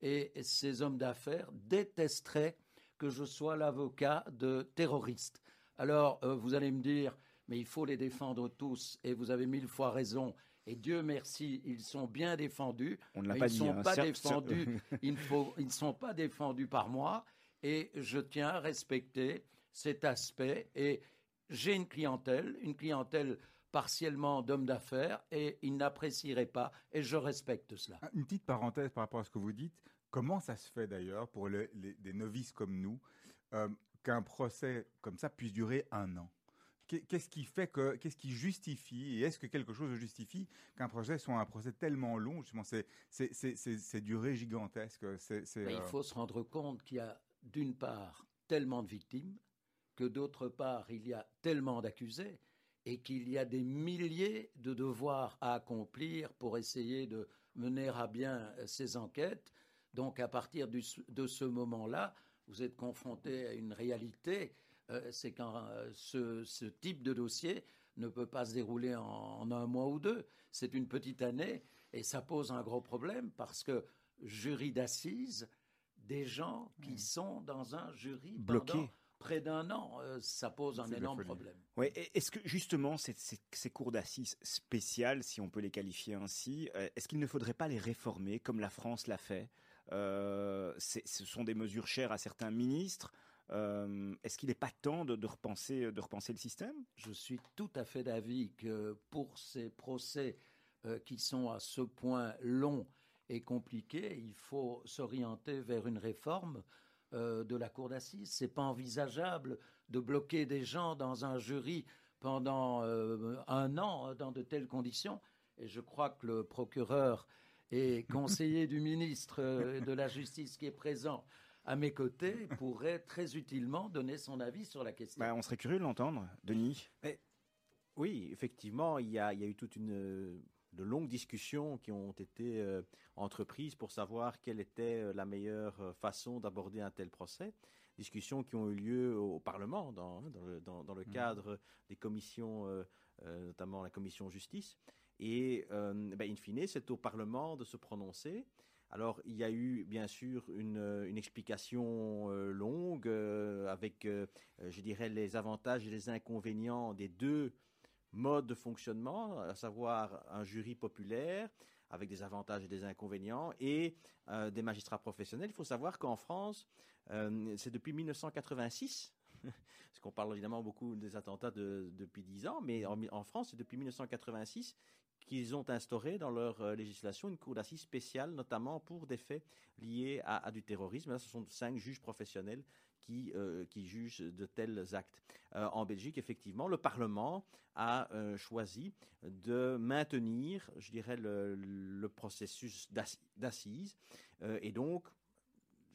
et ces hommes d'affaires détesteraient que je sois l'avocat de terroristes. Alors, euh, vous allez me dire, mais il faut les défendre tous, et vous avez mille fois raison. Et Dieu merci, ils sont bien défendus. On ne l'a pas ils dit. sont hein. pas Certes, défendus. faut- ils ne sont pas défendus par moi. Et je tiens à respecter cet aspect. Et j'ai une clientèle, une clientèle partiellement d'hommes d'affaires, et ils n'apprécieraient pas. Et je respecte cela. Une petite parenthèse par rapport à ce que vous dites. Comment ça se fait d'ailleurs pour le- les- des novices comme nous euh, qu'un procès comme ça puisse durer un an? Qu'est- Qu'est-ce qui fait que, qu'est-ce qui justifie, et est-ce que quelque chose justifie qu'un procès soit un procès tellement long? Justement, c'est, c'est, c'est, c'est, c'est durée gigantesque. Mais il euh, faut se rendre compte qu'il y a d'une part tellement de victimes, que d'autre part il y a tellement d'accusés, et qu'il y a des milliers de devoirs à accomplir pour essayer de mener à bien euh, ces enquêtes. Donc à partir du- de ce moment-là, vous êtes confronté à une réalité, euh, c'est quand euh, ce, ce type de dossier ne peut pas se dérouler en, en un mois ou deux. C'est une petite année et ça pose un gros problème parce que jury d'assises, des gens qui sont dans un jury pendant près d'un an, euh, ça pose un énorme problème. Ouais, est-ce que justement ces, ces- ces cours d'assises spéciales, si on peut les qualifier ainsi, euh, est-ce qu'il ne faudrait pas les réformer comme la France l'a fait? Euh, Ce sont des mesures chères à certains ministres. Est-ce qu'il n'est pas temps de, de repenser, de repenser le système? Je suis tout à fait d'avis que pour ces procès qui sont à ce point longs et compliqués, il faut s'orienter vers une réforme euh, de la cour d'assises. C'est pas envisageable de bloquer des gens dans un jury pendant euh, un an dans de telles conditions. Et je crois que le procureur et conseiller du ministre euh, de la Justice qui est présent à mes côtés pourrait très utilement donner son avis sur la question. Bah, On serait curieux de l'entendre, Denis. Oui, effectivement, il y a, il y a eu toute une euh, de longues discussions qui ont été euh, entreprises pour savoir quelle était euh, la meilleure euh, façon d'aborder un tel procès. Discussions qui ont eu lieu au Parlement dans, dans le, dans- dans le Mhm. cadre des commissions, euh, euh, notamment la commission justice. Et ben, in fine, c'est au Parlement de se prononcer. Alors, il y a eu bien sûr une, une explication euh, longue euh, avec, euh, je dirais, les avantages et les inconvénients des deux modes de fonctionnement, à savoir un jury populaire avec des avantages et des inconvénients et euh, des magistrats professionnels. Il faut savoir qu'en France, euh, c'est depuis 1986, parce qu'on parle évidemment beaucoup des attentats de- depuis 10 ans, mais en, en France, c'est depuis 1986 qu'ils ont instauré dans leur euh, législation une cour d'assises spéciale, notamment pour des faits liés à, à du terrorisme. Là, ce sont cinq juges professionnels qui, euh, jugent de tels actes. Euh, en Belgique, effectivement, le Parlement a euh, choisi de maintenir, je dirais, le, processus d'assi- d'assises. Euh, et donc,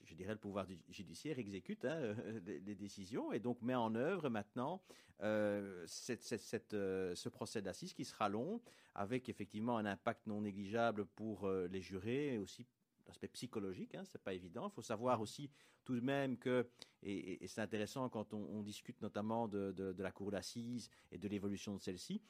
je dirais, le pouvoir judiciaire exécute hein, les, décisions et donc met en œuvre maintenant ce procès d'assises qui sera long, avec effectivement un impact non négligeable pour les jurés et aussi l'aspect psychologique, hein, c'est pas évident. Il faut savoir aussi tout de même que, et, c'est intéressant quand on, on discute notamment de, de- de la cour d'assises et de l'évolution de celle-ci,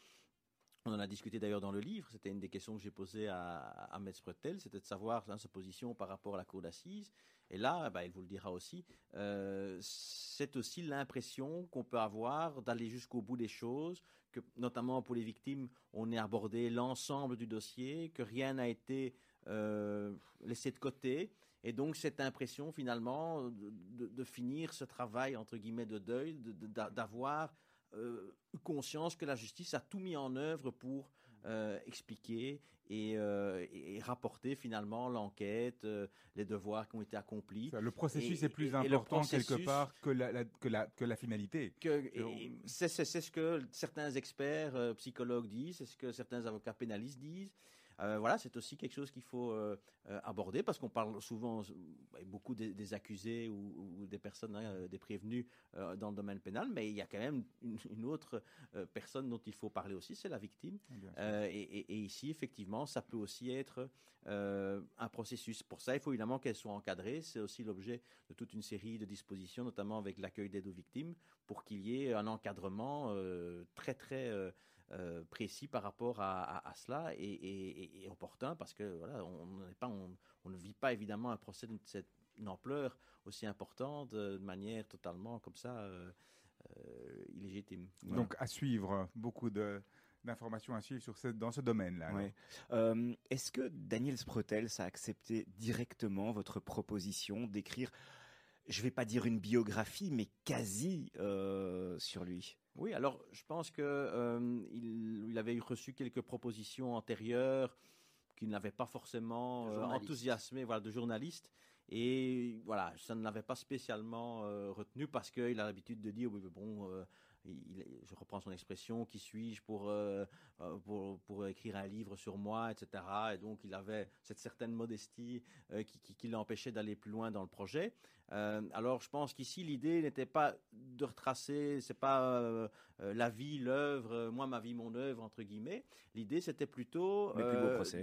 on en a discuté d'ailleurs dans le livre, c'était une des questions que j'ai posées à, à Metz Pretel, c'était de savoir hein, sa position par rapport à la cour d'assises. Et là, bah, il vous le dira aussi, euh, c'est aussi l'impression qu'on peut avoir d'aller jusqu'au bout des choses, que notamment pour les victimes, on ait abordé l'ensemble du dossier, que rien n'a été euh, laissé de côté. Et donc cette impression finalement de, de- de finir ce travail entre guillemets de deuil, de- de- d'avoir euh, conscience que la justice a tout mis en œuvre pour euh, expliquer et, euh, et- rapporter finalement l'enquête, les devoirs qui ont été accomplis. Le processus Et- est plus et- important quelque part que la, la- que la, que la finalité. c'est ce que certains experts psychologues disent, c'est ce que certains avocats pénalistes disent. Euh, voilà, c'est aussi quelque chose qu'il faut euh, euh, aborder parce qu'on parle souvent euh, beaucoup des, des accusés ou, ou des personnes, hein, des prévenus euh, dans le domaine pénal, mais il y a quand même une, une autre personne dont il faut parler aussi, c'est la victime. Euh, et, et- et ici, effectivement, ça peut aussi être un processus. Pour ça, il faut évidemment qu'elle soit encadrée. C'est aussi l'objet de toute une série de dispositions, notamment avec l'accueil d'aide aux victimes, pour qu'il y ait un encadrement très, très euh, précis par rapport à, à- à cela et, et- opportun, parce que voilà, on, n'est pas, on, on ne vit pas évidemment un procès de cette une ampleur aussi importante euh, de manière totalement comme ça euh, euh, illégitime. Voilà. Donc à suivre, beaucoup de d'informations à suivre sur ce, dans ce domaine-là. Ouais. Euh, Est-ce que Daniel Sprotels a accepté directement votre proposition d'écrire, je vais pas dire une biographie, mais quasi euh, sur lui? Oui, alors je pense que euh, il, il avait reçu quelques propositions antérieures qui ne l'avaient pas forcément euh, enthousiasmé, voilà, de journalistes. Et voilà, ça ne l'avait pas spécialement euh, retenu parce qu'il a l'habitude de dire, oui, mais bon, euh, il- je reprends son expression, qui suis-je pour, euh, pour, pour écrire un livre sur moi, etc. Et donc il avait cette certaine modestie qui, qui, qui l'empêchait d'aller plus loin dans le projet. Euh, alors je pense qu'ici l'idée n'était pas de retracer, c'est pas euh, euh, la vie, l'œuvre, moi ma vie, mon œuvre entre guillemets. L'idée c'était plutôt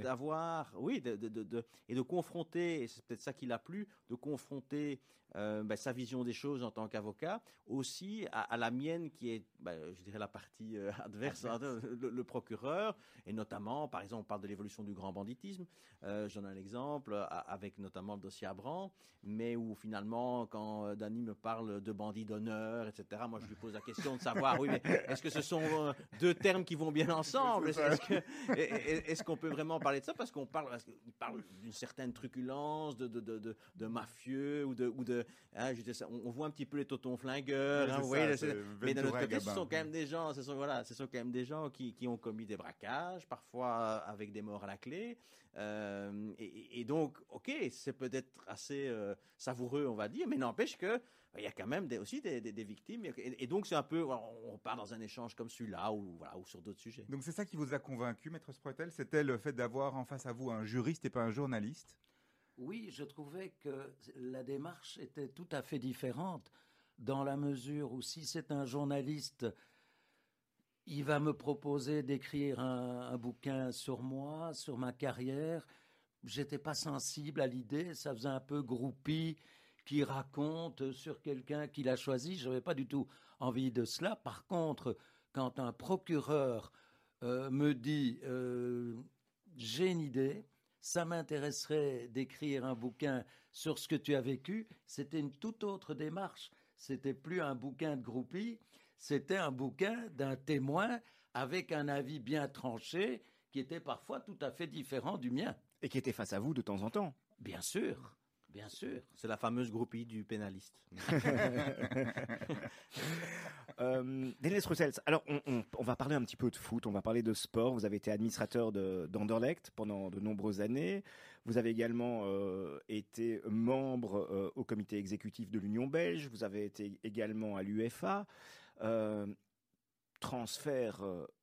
d'avoir, oui, de, de- de- de- et de confronter, et c'est peut-être ça qui l'a plu, de confronter ben, sa vision des choses en tant qu'avocat aussi à, à la mienne qui est, ben, je dirais la partie adverse, hein, le, le procureur, et notamment, par exemple, on parle de l'évolution du grand banditisme. J'en ai un exemple avec notamment le dossier Abran, mais où finalement, quand euh, Dany me parle de bandit d'honneur, etc., moi je lui pose la question de savoir, oui, mais est-ce que ce sont euh, deux termes qui vont bien ensemble? Est-ce est- qu'on peut vraiment parler de ça? Parce qu'on parle, parce qu'il parle d'une certaine truculence, de, de, de, de, de mafieux ou de, ou de hein, je dis ça, on, on voit un petit peu les totons flingueurs. Hein, ça, mais d'un autre côté, ce sont quand même des gens, ce sont voilà, ce sont quand même des gens qui, qui ont commis des braquages, parfois euh, avec des morts à la clé. Euh, et, et- et donc, ok, c'est peut-être assez euh, savoureux, on va dire, mais n'empêche que euh, il y a quand même des, aussi des, des- des victimes. Et, et donc, c'est un peu, on part dans un échange comme celui-là ou, voilà, ou sur d'autres sujets. Donc c'est ça qui vous a convaincu, Maître Sprotel C'était le fait d'avoir en face à vous un juriste et pas un journaliste? Oui, je trouvais que la démarche était tout à fait différente dans la mesure où si c'est un journaliste, il va me proposer d'écrire un, un bouquin sur moi, sur ma carrière. J'étais pas sensible à l'idée, ça faisait un peu groupie qui raconte sur quelqu'un qu'il a choisi. Je n'avais pas du tout envie de cela. Par contre, quand un procureur euh, me dit euh, j'ai une idée, ça m'intéresserait d'écrire un bouquin sur ce que tu as vécu, c'était une toute autre démarche. C'était plus un bouquin de groupie, c'était un bouquin d'un témoin avec un avis bien tranché qui était parfois tout à fait différent du mien. Et qui était face à vous de temps en temps. Bien sûr, bien sûr. C'est la fameuse groupie du pénaliste. Euh, Strussels, alors on, on- on va parler un petit peu de foot, on va parler de sport. Vous avez été administrateur de- d'Anderlecht pendant de nombreuses années. Vous avez également euh, été membre euh, au comité exécutif de l'Union belge. Vous avez été également à l'UFA. Euh, transfert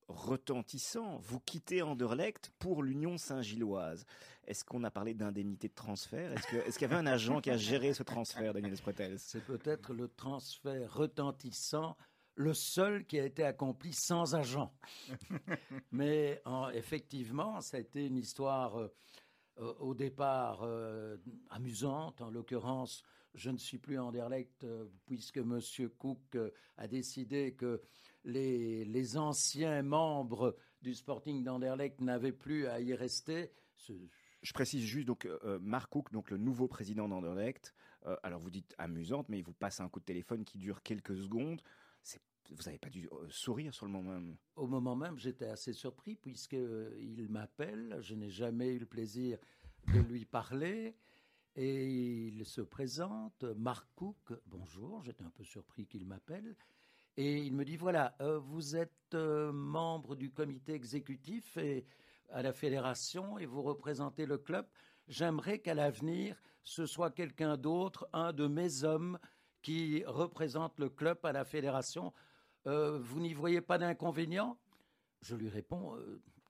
retentissant. Vous quittez Anderlecht pour l'Union Saint-Gilloise. Est-ce qu'on a parlé d'indemnité de transfert? Est-ce qu'il y avait un agent qui a géré ce transfert, Daniel Sprotels C'est peut-être le transfert retentissant, le seul qui a été accompli sans agent. Mais en- effectivement, ça a été une histoire euh, au départ euh, amusante. En l'occurrence, je ne suis plus en Anderlecht euh, puisque M. Cook euh, a décidé que les, les anciens membres du Sporting d'Anderlecht n'avaient plus à y rester. Ce- Je précise juste donc euh, Mark Cook, donc le nouveau président d'Anderlecht. euh, alors vous dites amusante, mais il vous passe un coup de téléphone qui dure quelques secondes. Vous n'avez pas dû euh, sourire sur le moment même. Au moment même, j'étais assez surpris puisqu'il m'appelle. Je n'ai jamais eu le plaisir de lui parler. Et il se présente, Marc Cook, bonjour, j'étais un peu surpris qu'il m'appelle. Et il me dit, voilà, euh, vous êtes euh, membre du comité exécutif et à la fédération et vous représentez le club. J'aimerais qu'à l'avenir, ce soit quelqu'un d'autre, un de mes hommes qui représente le club à la fédération. Euh, vous n'y voyez pas d'inconvénient? Je lui réponds,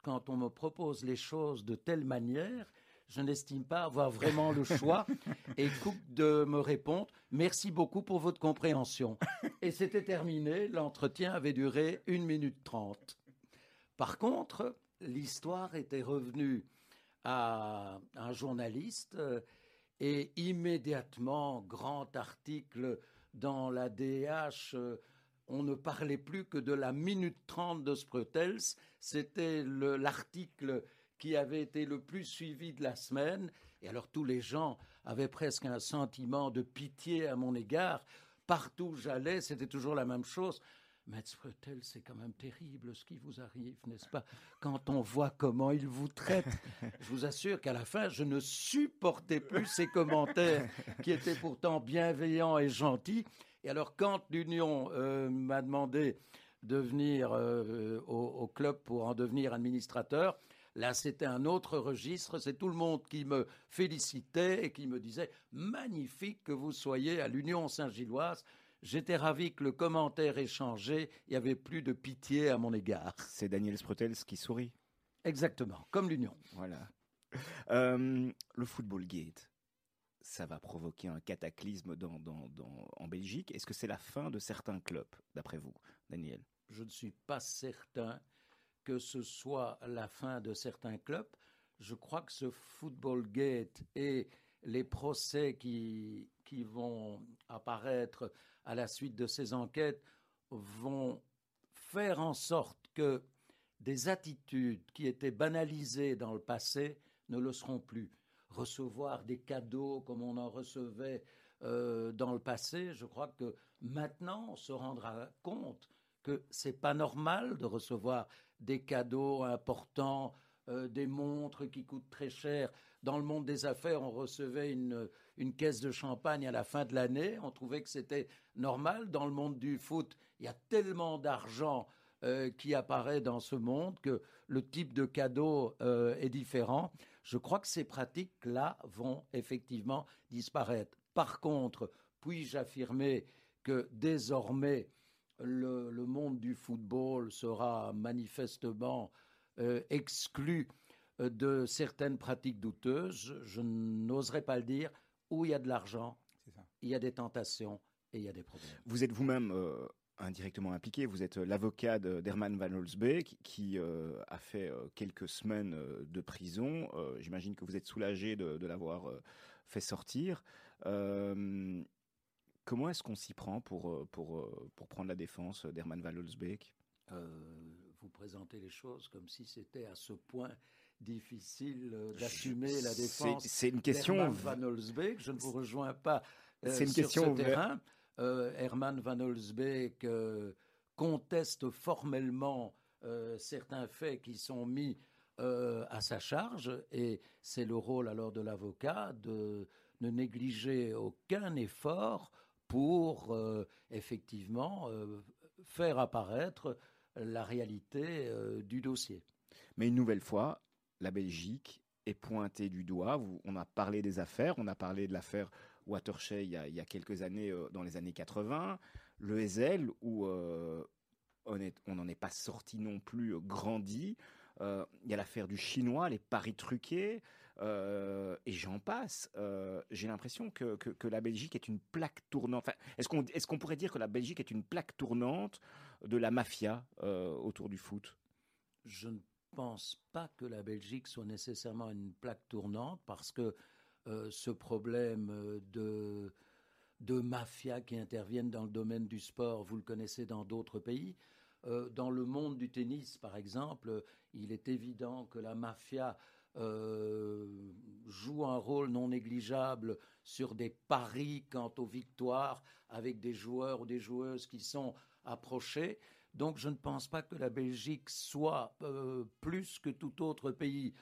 quand on me propose les choses de telle manière, je n'estime pas avoir vraiment le choix et coupe de me répondre merci beaucoup pour votre compréhension. Et c'était terminé, l'entretien avait duré une minute trente. Par contre, l'histoire était revenue à un journaliste euh, et immédiatement, grand article dans la DH, euh, on ne parlait plus que de la minute trente de Sprutels. C'était le- l'article qui avait été le plus suivi de la semaine. Et alors tous les gens avaient presque un sentiment de pitié à mon égard. Partout où j'allais, c'était toujours la même chose. Maître Sprutels, c'est quand même terrible ce qui vous arrive, n'est-ce pas? Quand on voit comment il vous traite, je vous assure qu'à la fin, je ne supportais plus ces commentaires qui étaient pourtant bienveillants et gentils. Et alors, quand l'Union euh, m'a demandé de venir euh, au club pour en devenir administrateur, là, c'était un autre registre. C'est tout le monde qui me félicitait et qui me disait magnifique que vous soyez à l'Union Saint-Gilloise. J'étais ravi que le commentaire échangé, il n'y avait plus de pitié à mon égard. C'est Daniel Sprotels qui sourit. Exactement, comme l'Union. Voilà. Euh, le Football Gate, ça va provoquer un cataclysme dans, dans- dans- en Belgique. Est-ce que c'est la fin de certains clubs, d'après vous, Daniel? Je ne suis pas certain que ce soit la fin de certains clubs. Je crois que ce Football Gate et les procès qui, qui vont apparaître à la suite de ces enquêtes vont faire en sorte que des attitudes qui étaient banalisées dans le passé ne le seront plus. Recevoir des cadeaux comme on en recevait euh, dans le passé, je crois que maintenant on se rendra compte que c'est pas normal de recevoir des cadeaux importants, euh, des montres qui coûtent très cher. Dans le monde des affaires, on recevait une, une caisse de champagne à la fin de l'année. On trouvait que c'était normal. Dans le monde du foot, il y a tellement d'argent euh, qui apparaît dans ce monde que le type de cadeau euh, est différent. Je crois que ces pratiques-là vont effectivement disparaître. Par contre, puis-je affirmer que désormais, le, le monde du football sera manifestement euh, exclu euh, de certaines pratiques douteuses. Je n'oserais pas le dire. Où il y a de l'argent, il y a des tentations et il y a des problèmes. Vous êtes vous-même euh, indirectement impliqué. Vous êtes l'avocat d'Herman Van Holsbeek qui euh, a fait euh, quelques semaines euh, de prison. Euh, J'imagine que vous êtes soulagé de, de l'avoir euh, fait sortir. Euh, comment est-ce qu'on s'y prend pour, euh, pour, euh, pour prendre la défense d'Herman Van Holsbeek Euh, vous présentez les choses comme si c'était à ce point difficile euh, d'assumer la défense. C'est une question. Van Holsbeek, je ne vous rejoins pas euh, C'est une sur question ce terrain. Euh, Herman Van Holsbeek euh, conteste formellement certains faits qui sont mis à sa charge et c'est le rôle alors de l'avocat de ne négliger aucun effort pour euh, effectivement euh, faire apparaître la réalité euh, du dossier. Mais une nouvelle fois, la Belgique est pointée du doigt. On a parlé des affaires, on a parlé de l'affaire Watershey il y a, quelques années, dans les années 80. Le Ezel, où on n'en est pas sorti non plus grandi. Il y a l'affaire du Chinois, les paris truqués, euh, et j'en passe. Euh, J'ai l'impression que, que- la Belgique est une plaque tournante. Enfin, Est-ce qu'on est qu'on pourrait dire que la Belgique est une plaque tournante de la mafia euh, autour du foot? Je ne pense pas que la Belgique soit nécessairement une plaque tournante parce que ce problème de, de mafia qui interviennent dans le domaine du sport, vous le connaissez dans d'autres pays. Dans le monde du tennis, par exemple, il est évident que la mafia euh, joue un rôle non négligeable sur des paris quant aux victoires avec des joueurs ou des joueuses qui sont approchés. Donc je ne pense pas que la Belgique soit euh, plus que tout autre pays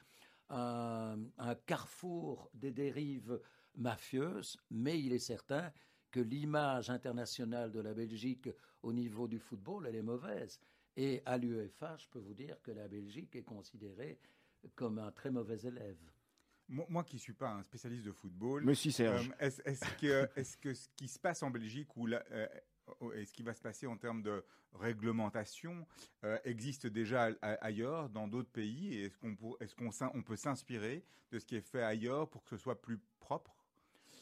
un, un carrefour des dérives mafieuses, mais il est certain que l'image internationale de la Belgique au niveau du football, elle est mauvaise. Et à l'UEFA, je peux vous dire que la Belgique est considérée comme un très mauvais élève. Moi, moi qui suis pas un spécialiste de football, Monsieur Serge. euh, est-ce est-ce que, est que ce qui se passe en Belgique, la- euh, et ce qui va se passer en termes de réglementation euh, existe déjà a- ailleurs, dans d'autres pays? Et est-ce qu'on pour- est-ce qu'on s'in- on peut s'inspirer de ce qui est fait ailleurs pour que ce soit plus propre?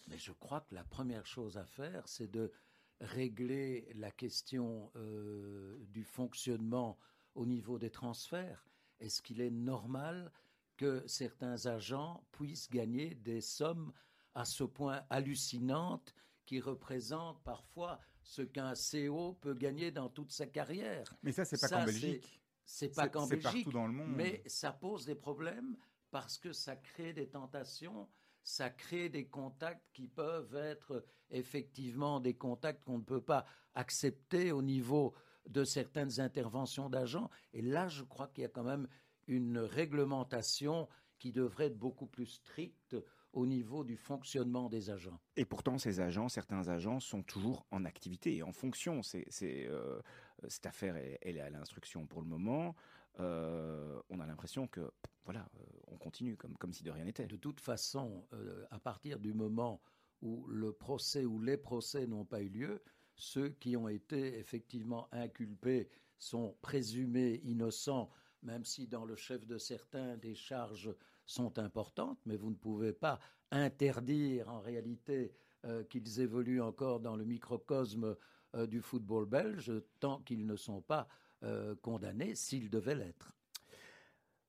Mais je crois que la première chose à faire, c'est de régler la question euh, du fonctionnement au niveau des transferts. Est-ce qu'il est normal que certains agents puissent gagner des sommes à ce point hallucinantes qui représentent parfois ce qu'un CO peut gagner dans toute sa carrière? Mais ça, c'est pas qu'en Belgique. C'est pas qu'en c'est Belgique, partout dans le monde. mais ça pose des problèmes parce que ça crée des tentations, ça crée des contacts qui peuvent être effectivement des contacts qu'on ne peut pas accepter au niveau de certaines interventions d'agents. Et là, je crois qu'il y a quand même une réglementation qui devrait être beaucoup plus stricte au niveau du fonctionnement des agents. Et pourtant, ces agents, certains agents sont toujours en activité et en fonction. C'est, c'est, euh, cette affaire, elle, elle est à l'instruction pour le moment. Euh, on a l'impression que, voilà, euh, on continue comme, comme si de rien n'était. De toute façon, euh, à partir du moment où le procès ou les procès n'ont pas eu lieu, ceux qui ont été effectivement inculpés sont présumés innocents, même si dans le chef de certains des charges sont importantes, mais vous ne pouvez pas interdire en réalité euh, qu'ils évoluent encore dans le microcosme euh, du football belge tant qu'ils ne sont pas euh, condamnés s'ils devaient l'être.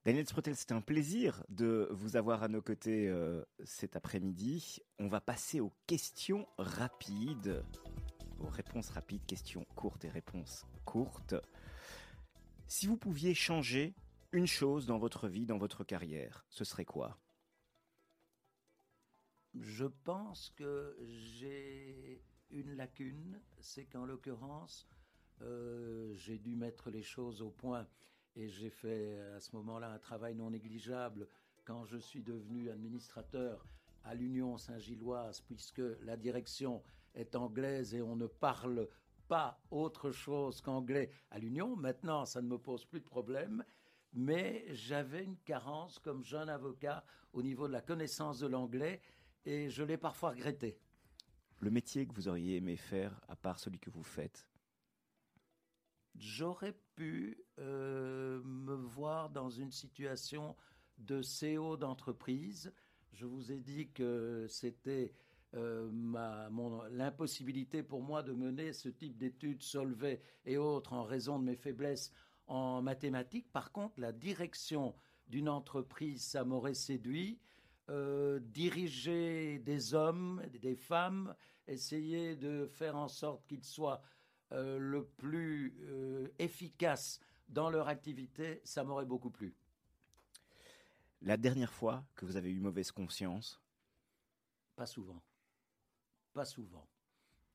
Daniel Sprotel, c'est un plaisir de vous avoir à nos côtés cet après-midi. On va passer aux questions rapides, aux réponses rapides, questions courtes et réponses courtes. Si vous pouviez changer une chose dans votre vie, dans votre carrière, ce serait quoi? Je pense que j'ai une lacune, c'est qu'en l'occurrence, euh, j'ai dû mettre les choses au point et j'ai fait à ce moment-là un travail non négligeable quand je suis devenu administrateur à l'Union Saint-Gilloise, puisque la direction est anglaise et on ne parle pas autre chose qu'anglais à l'Union. Maintenant, ça ne me pose plus de problème, mais j'avais une carence comme jeune avocat au niveau de la connaissance de l'anglais et je l'ai parfois regretté. Le métier que vous auriez aimé faire, à part celui que vous faites J'aurais pu euh, me voir dans une situation de CEO d'entreprise. Je vous ai dit que c'était l'impossibilité pour moi de mener ce type d'études solvées et autres en raison de mes faiblesses en mathématiques. Par contre, la direction d'une entreprise, ça m'aurait séduit. Euh, diriger des hommes, des femmes, essayer de faire en sorte qu'ils soient euh, le plus euh, efficaces dans leur activité, ça m'aurait beaucoup plu. La dernière fois que vous avez eu mauvaise conscience? Pas souvent. Pas souvent.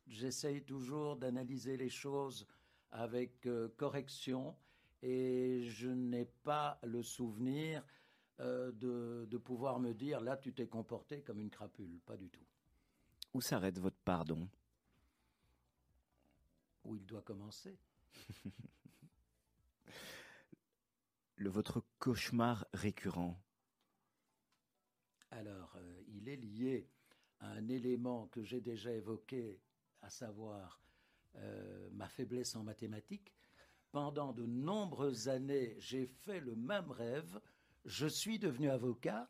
J'essaye toujours d'analyser les choses avec euh, correction et je n'ai pas le souvenir euh, de, de pouvoir me dire là tu t'es comporté comme une crapule. Pas du tout. Où s'arrête votre pardon? Où il doit commencer Le votre cauchemar récurrent? Alors, euh, il est lié un élément que j'ai déjà évoqué, à savoir euh, ma faiblesse en mathématiques. Pendant de nombreuses années, j'ai fait le même rêve. Je suis devenu avocat.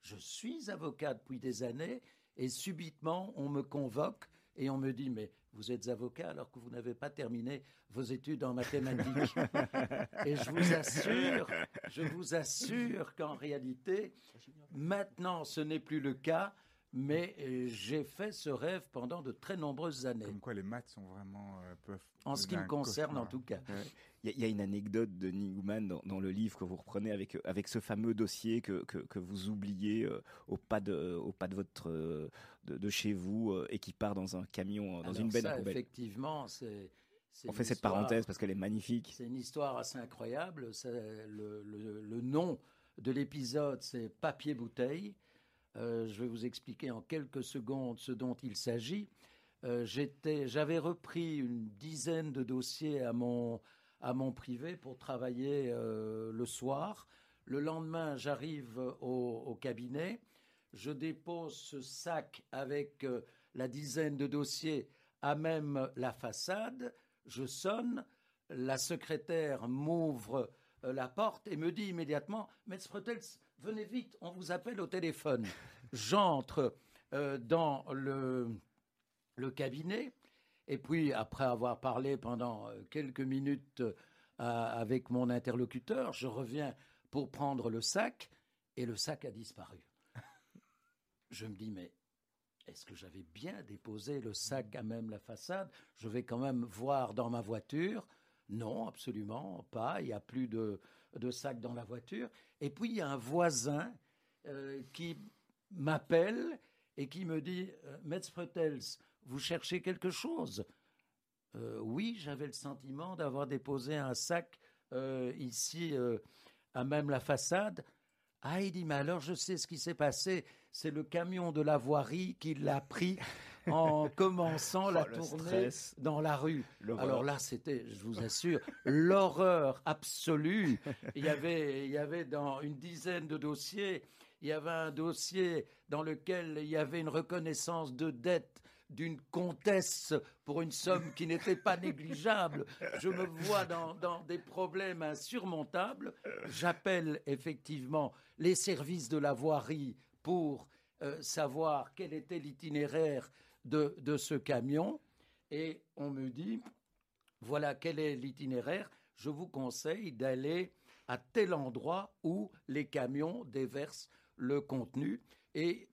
Je suis avocat depuis des années. Et subitement, on me convoque et on me dit, mais vous êtes avocat alors que vous n'avez pas terminé vos études en mathématiques. et je vous assure, je vous assure qu'en réalité, maintenant, ce n'est plus le cas, mais euh, j'ai fait ce rêve pendant de très nombreuses années. Comme quoi les maths sont vraiment euh, peuvent. En ce qui me concerne, en tout cas. Il y, a- il y a une anecdote de Nigouman dans, dans le livre que vous reprenez avec, avec ce fameux dossier que, que, que vous oubliez euh, au, pas de, au pas de, votre, euh, de, de chez vous euh, et qui part dans un camion, dans Alors une benne ça, à poubelle. effectivement, c'est. On fait cette parenthèse parce qu'elle est magnifique. C'est une histoire assez incroyable. C'est Le, le- le nom de l'épisode, c'est Papier Bouteille. Euh, je vais vous expliquer en quelques secondes ce dont il s'agit. Euh, J'avais repris une dizaine de dossiers à mon, à mon privé pour travailler euh, le soir. Le lendemain, j'arrive au, au cabinet. Je dépose ce sac avec la dizaine de dossiers à même la façade, je sonne, la secrétaire m'ouvre la porte et me dit immédiatement Maître Pretels, venez vite, on vous appelle au téléphone. J'entre euh, dans le, cabinet et puis, après avoir parlé pendant euh, quelques minutes euh, avec mon interlocuteur, je reviens pour prendre le sac et le sac a disparu. Je me dis, mais est-ce que j'avais bien déposé le sac à même la façade? Je vais quand même voir dans ma voiture. Non, absolument pas. Il n'y a plus de, de sac dans la voiture. Et puis, il y a un voisin euh, qui m'appelle et qui me dit, Metz vous cherchez quelque chose? Euh, Oui, j'avais le sentiment d'avoir déposé un sac euh, ici, euh, à même la façade. Ah, il dit, mais alors je sais ce qui s'est passé. C'est le camion de la voirie qui l'a pris en commençant la Oh, le tournée stress. dans la rue. Alors là, c'était, je vous assure, l'horreur absolue. Il y avait, il y avait dans une dizaine de dossiers, il y avait un dossier dans lequel il y avait une reconnaissance de dette d'une comtesse pour une somme qui n'était pas négligeable. Je me vois dans, dans des problèmes insurmontables. J'appelle effectivement les services de la voirie pour euh, savoir quel était l'itinéraire de, de ce camion. Et on me dit, voilà quel est l'itinéraire. Je vous conseille d'aller à tel endroit où les camions déversent le contenu. Et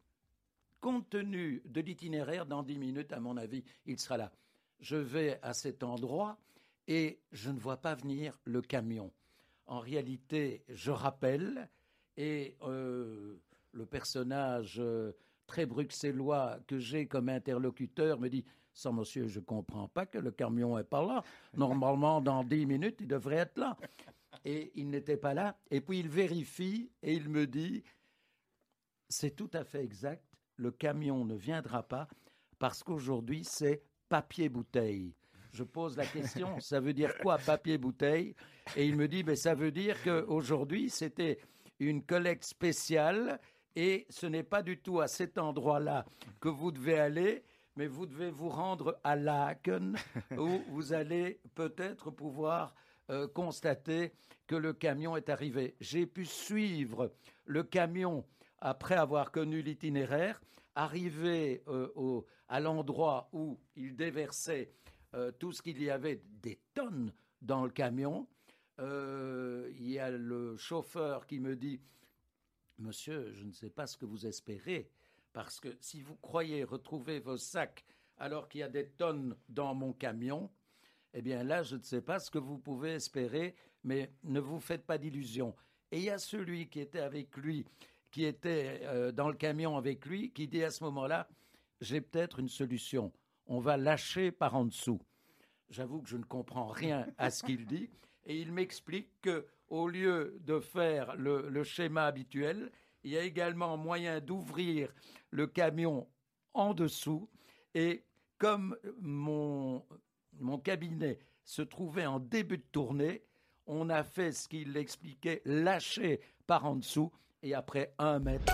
compte tenu de l'itinéraire, dans 10 minutes, à mon avis, il sera là. Je vais à cet endroit et je ne vois pas venir le camion. En réalité, je rappelle et euh, le personnage euh, très bruxellois que j'ai comme interlocuteur me dit sans monsieur, je comprends pas que le camion est pas là. Normalement, dans 10 minutes, il devrait être là. Et il n'était pas là. Et puis il vérifie et il me dit c'est tout à fait exact. Le camion ne viendra pas parce qu'aujourd'hui, c'est papier-bouteille. Je pose la question, ça veut dire quoi papier-bouteille Et il me dit, mais ça veut dire qu'aujourd'hui, c'était une collecte spéciale et ce n'est pas du tout à cet endroit-là que vous devez aller, mais vous devez vous rendre à Laken où vous allez peut-être pouvoir euh, constater que le camion est arrivé. J'ai pu suivre le camion après avoir connu l'itinéraire, arriver euh, au- à l'endroit où il déversait euh, tout ce qu'il y avait, des tonnes dans le camion. Il y a le chauffeur qui me dit, Monsieur, je ne sais pas ce que vous espérez, parce que si vous croyez retrouver vos sacs alors qu'il y a des tonnes dans mon camion, eh bien là, je ne sais pas ce que vous pouvez espérer, mais ne vous faites pas d'illusions. Et il y a celui qui était avec lui, qui était euh, dans le camion avec lui, qui dit à ce moment-là, j'ai peut-être une solution. On va lâcher par en dessous. J'avoue que je ne comprends rien à ce qu'il dit, et il m'explique que au lieu de faire le, schéma habituel, il y a également moyen d'ouvrir le camion en dessous, et comme mon, mon cabinet se trouvait en début de tournée, on a fait ce qu'il expliquait, lâcher par en dessous, et après un mètre.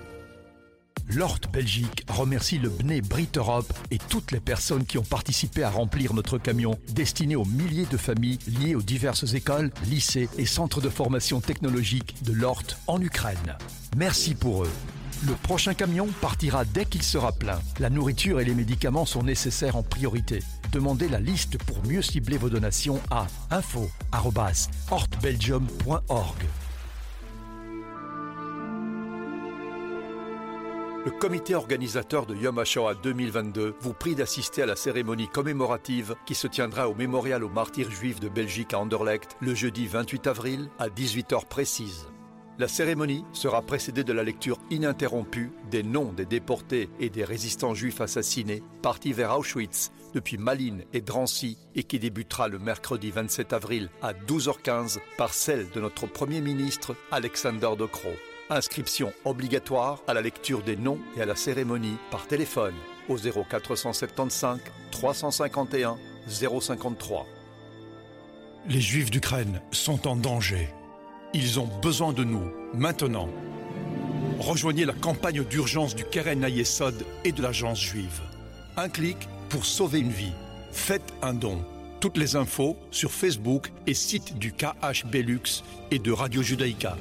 L'Hort Belgique remercie le BNE Brit Europe et toutes les personnes qui ont participé à remplir notre camion destiné aux milliers de familles liées aux diverses écoles, lycées et centres de formation technologique de l'Hort en Ukraine. Merci pour eux. Le prochain camion partira dès qu'il sera plein. La nourriture et les médicaments sont nécessaires en priorité. Demandez la liste pour mieux cibler vos donations à info@hortbelgium.org. Le comité organisateur de Yom HaShoah 2022 vous prie d'assister à la cérémonie commémorative qui se tiendra au mémorial aux martyrs juifs de Belgique à Anderlecht le jeudi 28 avril à 18h précise. La cérémonie sera précédée de la lecture ininterrompue des noms des déportés et des résistants juifs assassinés partis vers Auschwitz depuis Malines et Drancy et qui débutera le mercredi 27 avril à 12h15 par celle de notre Premier ministre Alexander De. Inscription obligatoire à la lecture des noms et à la cérémonie par téléphone au 0475 351 053. Les Juifs d'Ukraine sont en danger. Ils ont besoin de nous, maintenant. Rejoignez la campagne d'urgence du Keren Ayesod et de l'Agence juive. Un clic pour sauver une vie. Faites un don. Toutes les infos sur Facebook et site du KH Belux et de Radio Judaïka.